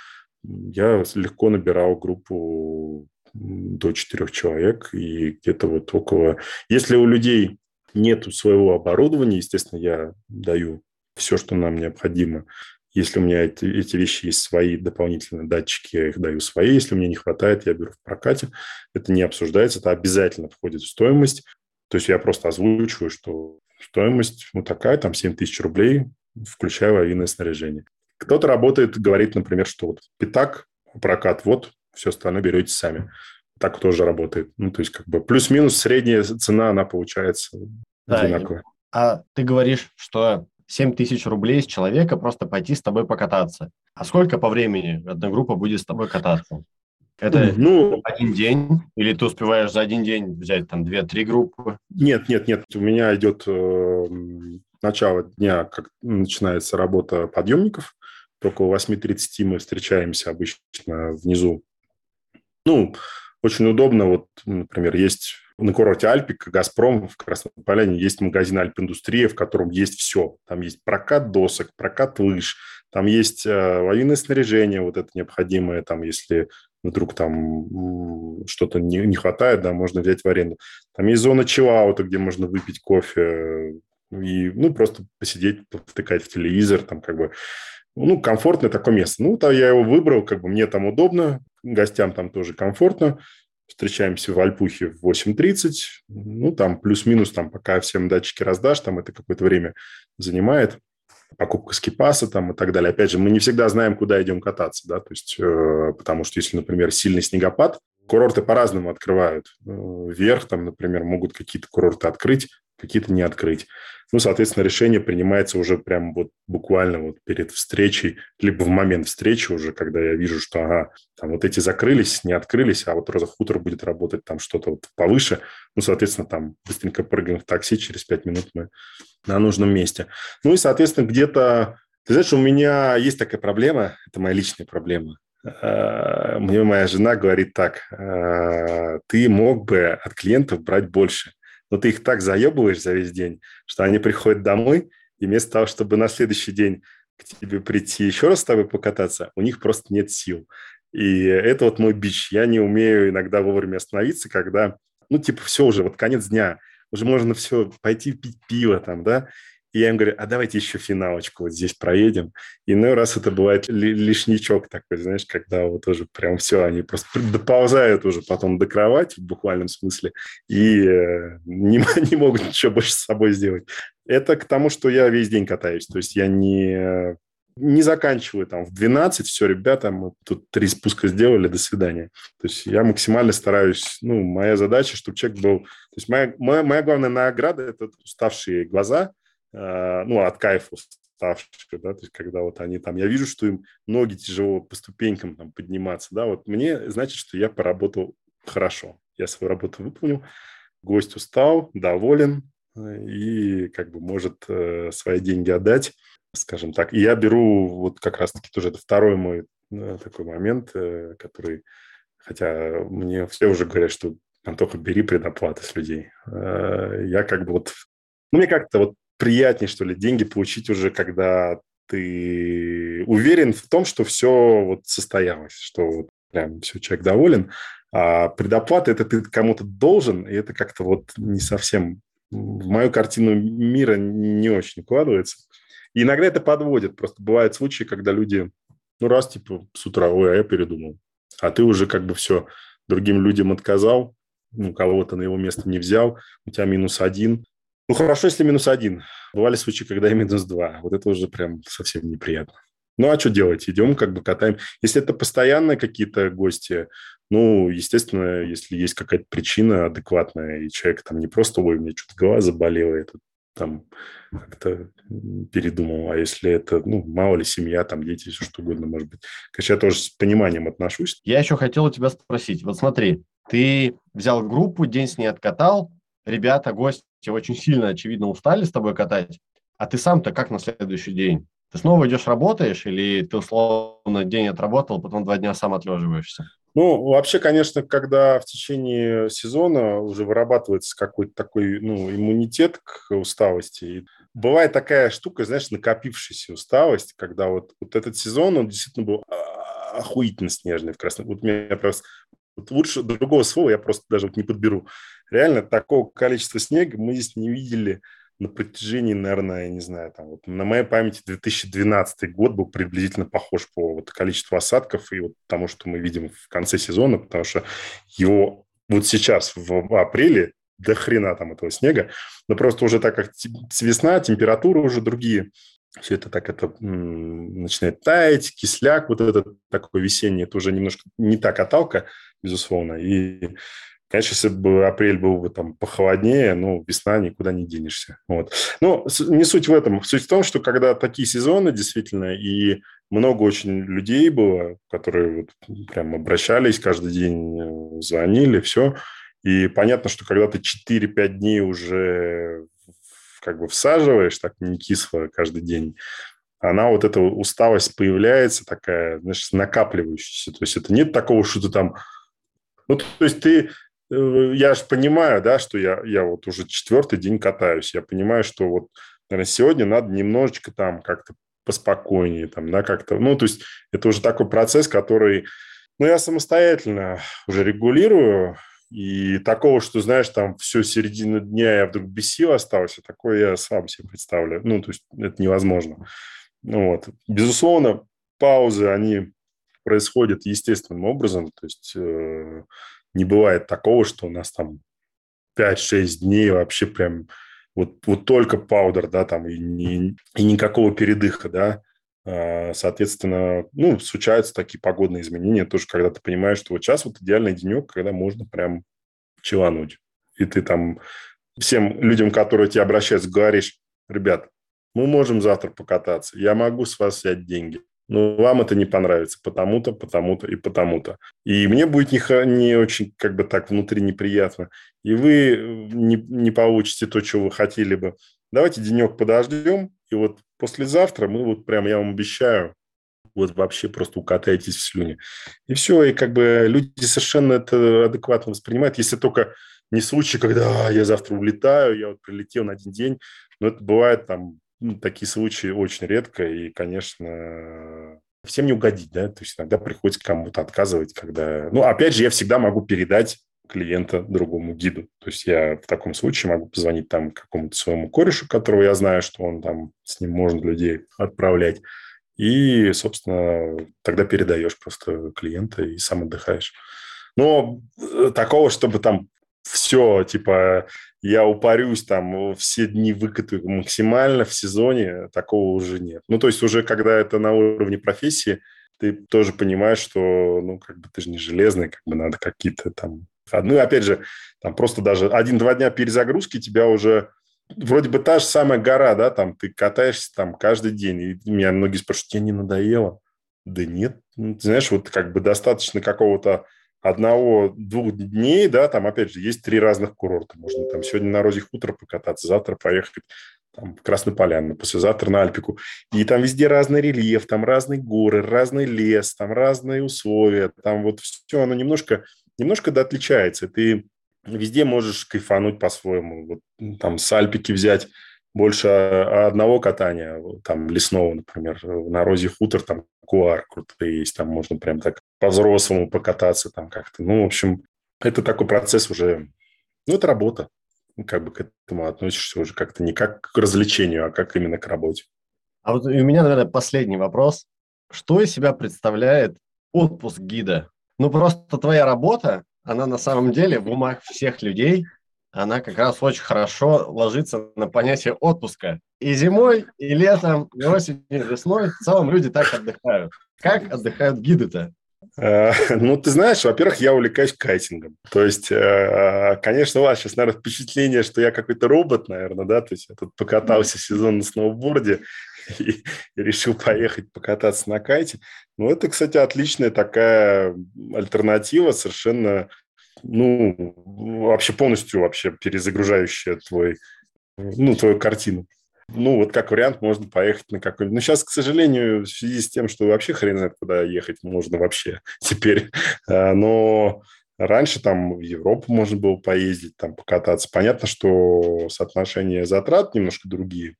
C: я легко набирал группу до четырех человек, и где-то вот около... Если у людей нету своего оборудования, естественно, я даю все, что нам необходимо. Если у меня эти, эти вещи есть свои дополнительные датчики, я их даю свои. Если мне не хватает, я беру в прокате. Это не обсуждается, это обязательно входит в стоимость. То есть я просто озвучиваю, что стоимость вот такая, там 7 тысяч рублей, включая аварийное снаряжение. Кто-то работает, говорит, например, что вот пятак, прокат, вот, все остальное берете сами. Так тоже работает. Ну, то есть, как бы плюс-минус средняя цена, она получается да, одинаковая.
D: А ты говоришь, что 7 тысяч рублей с человека просто пойти с тобой покататься. А сколько по времени одна группа будет с тобой кататься? Это ну, один день? Или ты успеваешь за один день взять там две-три группы?
C: Нет, нет, нет. У меня идет э, начало дня, как начинается работа подъемников. Около 8.30 мы встречаемся обычно внизу. Ну, очень удобно. Вот, например, есть на курорте Альпик, Газпром в Красной Поляне есть магазин Альп-индустрия, в котором есть все. Там есть прокат досок, прокат лыж, там есть э, военное снаряжение, вот это необходимое, там, если вдруг там что-то не, не хватает, да, можно взять в аренду. Там есть зона чиллаута, где можно выпить кофе и, ну, просто посидеть, втыкать в телевизор, там, как бы, ну, комфортное такое место. Ну, то я его выбрал, как бы мне там удобно, гостям там тоже комфортно. Встречаемся в Альпухе в 8.30. Ну, там плюс-минус, там пока всем датчики раздашь, там это какое-то время занимает. Покупка скипаса там и так далее. Опять же, мы не всегда знаем, куда идем кататься, да, то есть, э, потому что если, например, сильный снегопад, курорты по-разному открывают. Э, вверх там, например, могут какие-то курорты открыть, какие-то не открыть. Ну, соответственно, решение принимается уже прям вот буквально вот перед встречей, либо в момент встречи уже, когда я вижу, что, ага, там вот эти закрылись, не открылись, а вот Роза Хутор будет работать там что-то вот повыше. Ну, соответственно, там быстренько прыгаем в такси, через пять минут мы на нужном месте. Ну и, соответственно, где-то... Ты знаешь, у меня есть такая проблема, это моя личная проблема. А, мне моя жена говорит так, «А, ты мог бы от клиентов брать больше но ты их так заебываешь за весь день, что они приходят домой, и вместо того, чтобы на следующий день к тебе прийти еще раз с тобой покататься, у них просто нет сил. И это вот мой бич. Я не умею иногда вовремя остановиться, когда, ну, типа, все уже, вот конец дня, уже можно все, пойти пить пиво там, да, и я им говорю, а давайте еще финалочку вот здесь проедем. Иной раз это бывает лишничок такой, знаешь, когда вот уже прям все, они просто доползают уже потом до кровати в буквальном смысле и э, не, не могут ничего больше с собой сделать. Это к тому, что я весь день катаюсь. То есть я не не заканчиваю там в 12, все, ребята, мы тут три спуска сделали, до свидания. То есть я максимально стараюсь, ну, моя задача, чтобы человек был... То есть моя, моя, моя главная награда – это уставшие глаза, ну, от кайфа уставшие, да, то есть когда вот они там, я вижу, что им ноги тяжело по ступенькам там подниматься, да, вот мне значит, что я поработал хорошо, я свою работу выполнил, гость устал, доволен э, и как бы может э, свои деньги отдать, скажем так. И я беру вот как раз-таки тоже это второй мой такой момент, который, хотя мне все уже говорят, что Антоха, бери предоплаты с людей. Я как бы вот, ну, мне как-то вот приятнее, что ли, деньги получить уже, когда ты уверен в том, что все вот состоялось, что вот прям все, человек доволен. А предоплата – это ты кому-то должен, и это как-то вот не совсем в мою картину мира не очень укладывается. И иногда это подводит. Просто бывают случаи, когда люди, ну, раз, типа, с утра, ой, а я передумал. А ты уже как бы все другим людям отказал, ну, кого-то на его место не взял, у тебя минус один, ну, хорошо, если минус один. Бывали случаи, когда и минус два. Вот это уже прям совсем неприятно. Ну, а что делать? Идем, как бы катаем. Если это постоянные какие-то гости, ну, естественно, если есть какая-то причина адекватная, и человек там не просто, ой, мне что-то голова заболела, это там как-то передумал. А если это, ну, мало ли семья, там дети, все что угодно, может быть. Конечно, я тоже с пониманием отношусь.
D: Я еще хотел у тебя спросить. Вот смотри, ты взял группу, день с ней откатал, ребята, гости очень сильно, очевидно, устали с тобой катать, А ты сам-то как на следующий день? Ты снова идешь работаешь или ты условно день отработал, потом два дня сам отлеживаешься?
C: Ну, вообще, конечно, когда в течение сезона уже вырабатывается какой-то такой ну, иммунитет к усталости, бывает такая штука, знаешь, накопившаяся усталость, когда вот, вот этот сезон, он действительно был а, охуительно снежный в Красном. Вот меня просто вот лучше другого слова я просто даже вот не подберу. Реально такого количества снега мы здесь не видели на протяжении, наверное, я не знаю, там вот на моей памяти 2012 год был приблизительно похож по вот количеству осадков и вот тому, что мы видим в конце сезона, потому что его вот сейчас в апреле до хрена там этого снега, но просто уже так как весна, температуры уже другие, все это так это начинает таять, кисляк вот этот такой весенний, это уже немножко не та каталка, безусловно, и Конечно, если бы апрель был бы там похолоднее, ну, весна никуда не денешься. Вот. Но не суть в этом. Суть в том, что когда такие сезоны действительно, и много очень людей было, которые вот прям обращались каждый день, э, звонили, все. И понятно, что когда ты 4-5 дней уже как бы всаживаешь, так не кисло каждый день, она вот эта усталость появляется такая, знаешь, накапливающаяся. То есть это нет такого, что ты там... Ну, то есть ты Э, я же понимаю, да, что я, я вот уже четвертый день катаюсь. Я понимаю, что вот, наверное, сегодня надо немножечко там как-то поспокойнее, там, да, как-то, ну, то есть это уже такой процесс, который, ну, я самостоятельно уже регулирую, и такого, что, знаешь, там всю середину дня я вдруг без сил остался, такое я сам себе представляю. Ну, то есть это невозможно. Ну, вот. Безусловно, паузы, они происходят естественным образом. То есть э, не бывает такого, что у нас там 5-6 дней вообще прям вот, вот только паудер, да, там, и, не, и никакого передыха, да. А, соответственно, ну, случаются такие погодные изменения тоже, когда ты понимаешь, что вот сейчас вот идеальный денек, когда можно прям чилануть. И ты там всем людям, которые тебе обращаются, говоришь, ребят, мы можем завтра покататься, я могу с вас взять деньги но вам это не понравится потому-то, потому-то и потому-то. И мне будет не, не очень как бы так внутри неприятно. И вы э, не, не получите то, чего вы хотели бы. Давайте денек подождем, и вот послезавтра мы вот прям, я вам обещаю, вот вообще просто укатаетесь в слюне. И все, и как бы люди совершенно это адекватно воспринимают, если только не случай, когда «А, я завтра улетаю, я вот прилетел на один день, но это бывает там ну, такие случаи очень редко, и, конечно, всем не угодить, да, то есть иногда приходится кому-то отказывать, когда... Ну, опять же, я всегда могу передать клиента другому гиду. То есть я в таком случае могу позвонить там какому-то своему корешу, которого я знаю, что он там, с ним можно людей отправлять. И, собственно, тогда передаешь просто клиента и сам отдыхаешь. Но э, такого, чтобы там все, типа, я упарюсь, там, все дни выкатаю максимально в сезоне, такого уже нет. Ну, то есть уже когда это на уровне профессии, ты тоже понимаешь, что, ну, как бы ты же не железный, как бы надо какие-то там... Ну, и опять же, там просто даже один-два дня перезагрузки тебя уже вроде бы та же самая гора, да, там ты катаешься там каждый день, и меня многие спрашивают, тебе не надоело? Да нет, ну, ты знаешь, вот как бы достаточно какого-то одного-двух дней, да, там, опять же, есть три разных курорта. Можно там сегодня на Розе хутор покататься, завтра поехать там, в Краснополянно, послезавтра на Альпику. И там везде разный рельеф, там разные горы, разный лес, там разные условия. Там вот все, оно немножко, немножко да, отличается. Ты везде можешь кайфануть по-своему. Вот, там с Альпики взять больше одного катания, там лесного, например, на Розе хутор, там куар крутые есть, там можно прям так по-взрослому покататься там как-то. Ну, в общем, это такой процесс уже, ну, это работа. Как бы к этому относишься уже как-то не как к развлечению, а как именно к работе.
D: А вот у меня, наверное, последний вопрос. Что из себя представляет отпуск гида? Ну, просто твоя работа, она на самом деле в умах всех людей она как раз очень хорошо ложится на понятие отпуска. И зимой, и летом, и осенью, и весной в целом люди так отдыхают. Как отдыхают гиды-то?
C: Э, ну, ты знаешь, во-первых, я увлекаюсь кайтингом. То есть, э, конечно, у вас сейчас, наверное, впечатление, что я какой-то робот, наверное, да? То есть я тут покатался сезон на сноуборде и, решил поехать покататься на кайте. Ну, это, кстати, отличная такая альтернатива, совершенно ну, вообще полностью вообще перезагружающая твой, ну, твою картину. Ну, вот как вариант, можно поехать на какой-нибудь... Ну, сейчас, к сожалению, в связи с тем, что вообще хрен знает, куда ехать можно вообще теперь. А, но раньше там в Европу можно было поездить, там покататься. Понятно, что соотношение затрат немножко другие.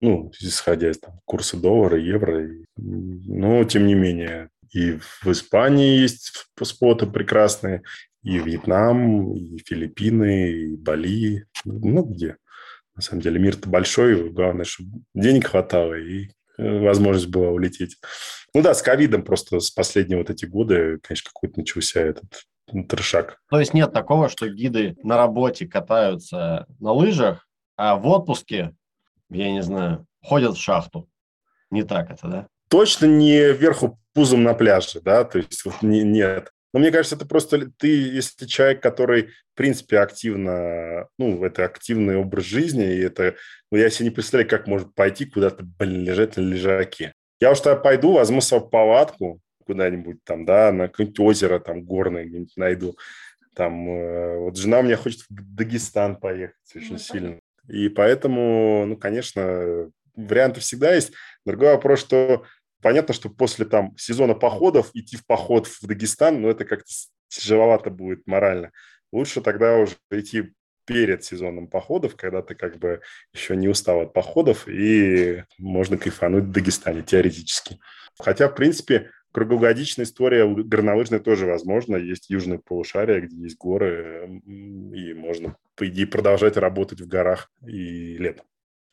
C: Ну, исходя из там, курса доллара, евро. Но, тем не менее, и в Испании есть споты прекрасные, и Вьетнам, и Филиппины, и Бали. Ну, где? На самом деле мир-то большой, главное, чтобы денег хватало и э, возможность была улететь. Ну да, с ковидом просто с последние вот эти годы, конечно, какой-то начался этот трешак.
D: То есть нет такого, что гиды на работе катаются на лыжах, а в отпуске, я не знаю, ходят в шахту. Не так это, да?
C: Точно не вверху пузом на пляже, да, то есть вот не, нет. Но мне кажется, это просто ты, если человек, который, в принципе, активно, ну, это активный образ жизни, и это, ну, я себе не представляю, как может пойти куда-то, блин, лежать на лежаке. Я уж тогда пойду, возьму свою палатку куда-нибудь там, да, на какое-нибудь озеро там горное где-нибудь найду. Там, э, вот жена у меня хочет в Дагестан поехать очень ну, сильно. И поэтому, ну, конечно, варианты всегда есть. Другой вопрос, что Понятно, что после там сезона походов идти в поход в Дагестан, ну, это как-то тяжеловато будет морально. Лучше тогда уже идти перед сезоном походов, когда ты как бы еще не устал от походов, и можно кайфануть в Дагестане теоретически. Хотя, в принципе, круглогодичная история горнолыжная тоже возможна. Есть южное полушарие, где есть горы, и можно, по идее, продолжать работать в горах и летом.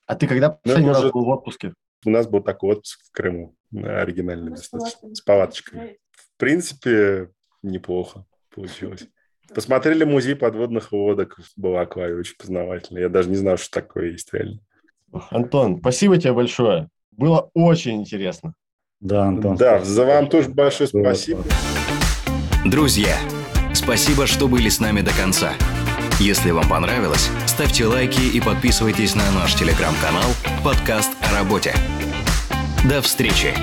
D: А ты когда последний раз был в отпуске?
C: У нас был такой отпуск в Крыму, оригинальный достаточно, с палаточками. В принципе, неплохо получилось. Посмотрели музей подводных лодок в Балаклаве, очень познавательно. Я даже не знал, что такое есть реально.
D: Антон, спасибо тебе большое. Было очень интересно.
C: Да, Антон. Да, за вам тоже большое спасибо.
A: Друзья, спасибо, что были с нами до конца. Если вам понравилось, ставьте лайки и подписывайтесь на наш телеграм-канал «Подкаст работе». До встречи!